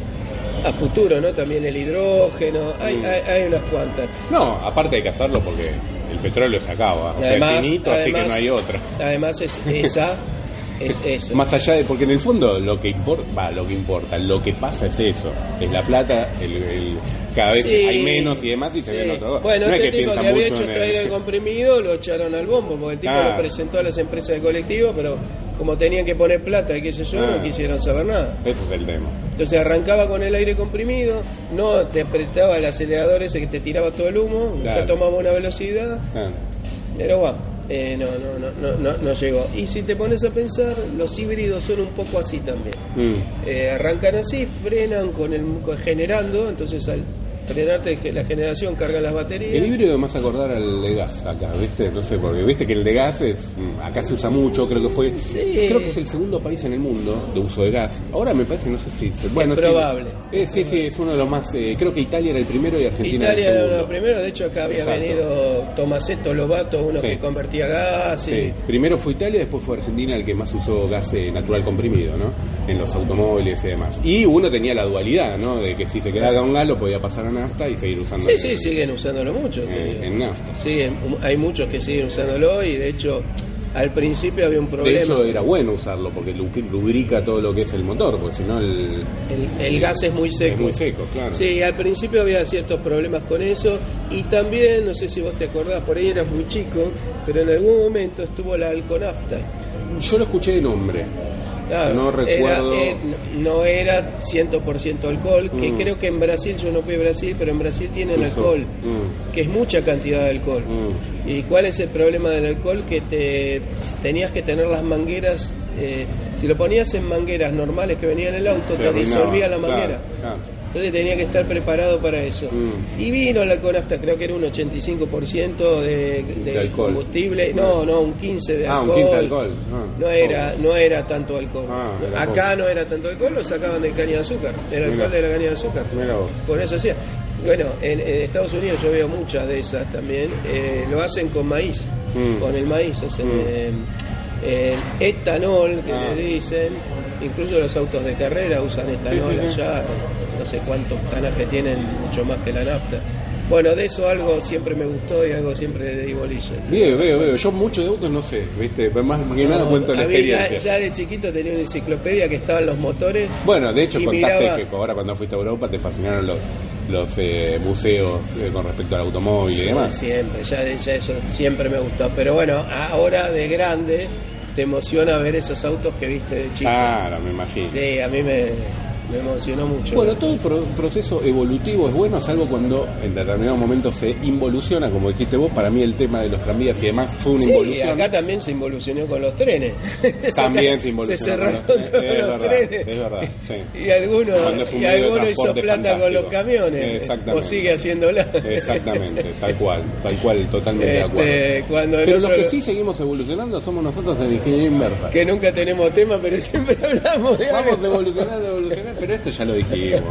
a futuro, ¿no? También el hidrógeno, hay, hay, hay unas cuantas. No, aparte hay que hacerlo porque el petróleo se acaba. O sea, Además- es finito, así que además- no hay otra. Además es esa, [LAUGHS] es esa. Más allá de, porque en el fondo lo que importa, va, lo que importa, lo que pasa es eso, es la plata, el, el- cada vez Sí, hay menos y demás y se sí. ven otros. Bueno, no es este que tipo que había hecho en este el- aire comprimido lo echaron al bombo, porque el tipo Ah. lo presentó a las empresas de colectivo, pero como tenían que poner plata y qué sé yo, Ah. no quisieron saber nada. Ese es el tema. Entonces arrancaba con el aire comprimido, no te apretaba el acelerador ese que te tiraba todo el humo, Claro. ya tomaba una velocidad, Ah, pero va, eh, no, no, no, no, llegó. Y si te pones a pensar, los híbridos son un poco así también. mm. Eh, arrancan así, frenan con el generando, entonces al la generación cargan las baterías. El híbrido hace acordar al de gas acá, ¿viste? No sé, porque viste que el de gas es, mm, acá se usa mucho, creo que fue, Sí. creo que es el segundo país en el mundo de uso de gas. Ahora me parece, no sé si, se- bueno, sí. probable. Eh, sí, sí, es uno de los más, eh, creo que Italia era el primero y Argentina Italia el era segundo. lo primero, de hecho acá había Exacto. venido Tomasetto Lobato, uno Sí. que convertía gas. y- Sí, primero fue Italia, después fue Argentina el que más usó gas eh, natural comprimido, ¿no? En los automóviles y demás. Y uno tenía la dualidad, ¿no? De que si se quedaba con gas lo podía pasar a nafta y seguir usando Sí, sí, siguen usándolo mucho. te en, nafta. Siguen, hay muchos que siguen usándolo y de hecho al principio había un problema. De hecho era bueno usarlo porque lu- lubrica todo lo que es el motor, porque si no el, el, el gas es muy seco. es muy seco, claro. Sí, al principio había ciertos problemas con eso y también, no sé si vos te acordás, por ahí eras muy chico, pero en algún momento estuvo la alconafta. Yo lo escuché de nombre. Claro, No era- recuerdo. eh, no era 100% alcohol, que Mm. creo que en Brasil, yo no fui a Brasil, pero en Brasil tienen Eso. alcohol, Mm, que es mucha cantidad de alcohol. mm. ¿Y cuál es el problema del alcohol? Que te tenías que tener las mangueras, eh, si lo ponías en mangueras normales que venían en el auto, Se te disolvía la manguera. claro. Entonces tenía que estar preparado para eso. Mm. Y vino la alconafta, creo que era un 85% de, de, De alcohol. combustible. No, no, un 15 de Ah, un alcohol. 15 de alcohol. Ah. No era, no era tanto alcohol. Ah, era Acá poco. no era tanto alcohol, lo sacaban del caña de azúcar. Era alcohol de la caña de azúcar. Con eso hacía. Bueno, en, en Estados Unidos yo veo muchas de esas también. eh, lo hacen con maíz. Mm. Con el maíz hacen Mm. eh, el etanol, que Ah. le dicen. Incluso los autos de carrera usan etanol Sí, sí, sí. allá. No sé cuántos tanaje tienen, mucho más que la nafta. Bueno, de eso algo siempre me gustó y algo siempre le di bolilla. Veo, veo, veo. Yo mucho de autos no sé, ¿viste? Pero más que nada No, cuento la a mí ya, experiencia. ya de chiquito tenía una enciclopedia que estaban los motores. Bueno, de hecho contaste miraba- que ahora cuando fuiste a Europa te fascinaron los los eh, buceos eh, con respecto al automóvil y demás. Siempre, ya, ya eso siempre me gustó. Pero bueno, ahora de grande te emociona ver esos autos que viste de chico. Claro, me imagino. Sí, a mí me, me emocionó mucho. Bueno, todo pro- proceso evolutivo es bueno, salvo cuando en determinado momento se involuciona, como dijiste vos, para mí el tema de los tranvías y demás fue una Sí, involución. acá también se involucionó con los trenes. [LAUGHS] También se involucionó Se con cerraron los trenes. todos Es los verdad, trenes. es verdad, sí. Y alguno, y alguno hizo plata con los camiones. Exactamente. O sigue haciéndola. Exactamente, tal cual, tal cual, totalmente de acuerdo. Este, cuando Pero los que sí seguimos evolucionando somos nosotros en ingeniería inversa. que nunca tenemos tema, pero siempre hablamos de Vamos evolucionando, evolucionando, pero esto ya lo dijimos.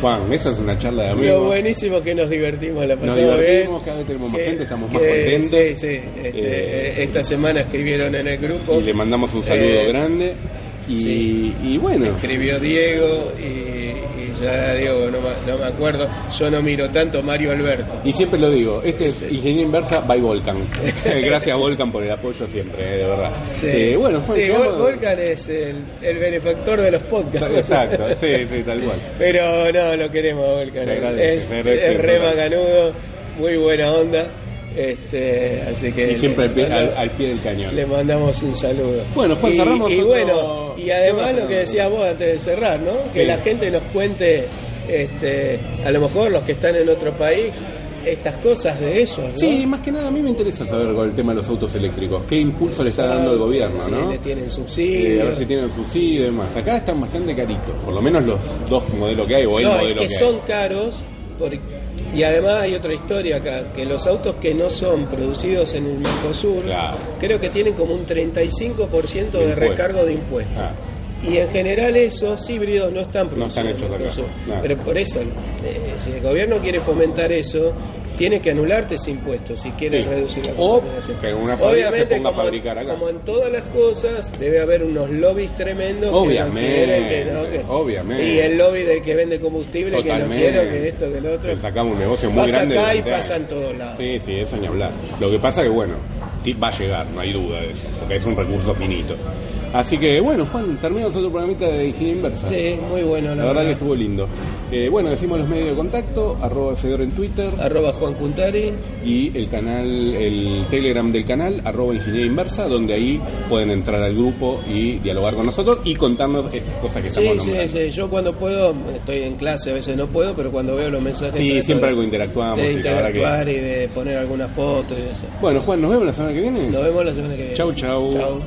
Juan, esa es una charla de Lo amigos. buenísimo que nos divertimos, la Nos pasamos divertimos, bien. cada vez tenemos más Que- gente, estamos más que- contentos. Sí, sí. Este, Eh, esta semana escribieron en el grupo. Y le mandamos un saludo Eh, grande. Y, sí. y bueno, Escribió Diego y, y ya Diego, no, me- no me acuerdo. Yo no miro tanto Mario Alberto. y siempre lo digo, este es Ingeniería Inversa by Volcan. [LAUGHS] Gracias Volcan por el apoyo siempre, eh, de verdad. Sí, Eh, bueno, sí, Vol- Volcan es el, el benefactor de los podcasts. Exacto, sí, sí, tal cual. [LAUGHS] Pero no, lo queremos Volcan. Agradece, es, es re macanudo, muy buena onda. Este, así que Y siempre al pie, le, al- al pie del cañón. le mandamos un saludo. Bueno, Juan, y, cerramos y otro- bueno, y además ¿Qué lo que decías vos antes de cerrar, ¿no? Que Sí. la gente nos cuente, este, a lo mejor los que están en otro país, estas cosas de ellos, ¿no? Sí, más que nada a mí me interesa saber con el tema de los autos eléctricos. ¿Qué impulso le está dando el gobierno, Si no? le tienen Eh, subsidio. a ver si tienen subsidio y demás. Acá están bastante caritos, por lo menos los dos modelos que hay o el no, es modelo que que, son hay. caros Por- y además hay otra historia acá, que los autos que no son producidos en el Mercosur, Claro. creo que tienen como un 35% de recargo de impuestos. Ah, Y en general esos híbridos no están No están producidos. hechos en el acá. Mercosur. Claro. Pero por eso, eh, si el gobierno quiere fomentar eso, tiene que anularte ese impuesto si quiere Sí. reducir la O contaminación. que una fábrica se Obviamente, ponga a como, fabricar acá. como en todas las cosas, debe haber unos lobbies tremendos que no Obviamente, quieren que no, que- obviamente. Y el lobby del que vende combustible que no quiero, que esto, que lo otro. Se sacamos un negocio muy Pasa grande. acá y pasa en todos lados. Sí, sí, eso ni hablar. Lo que pasa que, bueno, va a llegar, no hay duda de eso, porque es un recurso finito. Así que, bueno, Juan, terminamos otro programita de Ingeniería Inversa. Sí, muy bueno, La verdad que estuvo lindo. Eh, bueno, decimos los medios de contacto, arroba Fedor en Twitter Arroba Juan Cuntari. y el canal, el Telegram del canal, arroba Ingeniería Inversa, donde ahí pueden entrar al grupo y dialogar con nosotros y contarnos estas cosas que Sí, estamos sí, nombrando. sí, yo cuando puedo, estoy en clase, a veces no puedo, pero cuando veo los mensajes... Sí, siempre de- algo interactuamos. De y la que- interactuar y de poner alguna foto y eso. Bueno, Juan, nos vemos la semana que viene. Nos vemos la semana que viene. Chau, chau. Chau.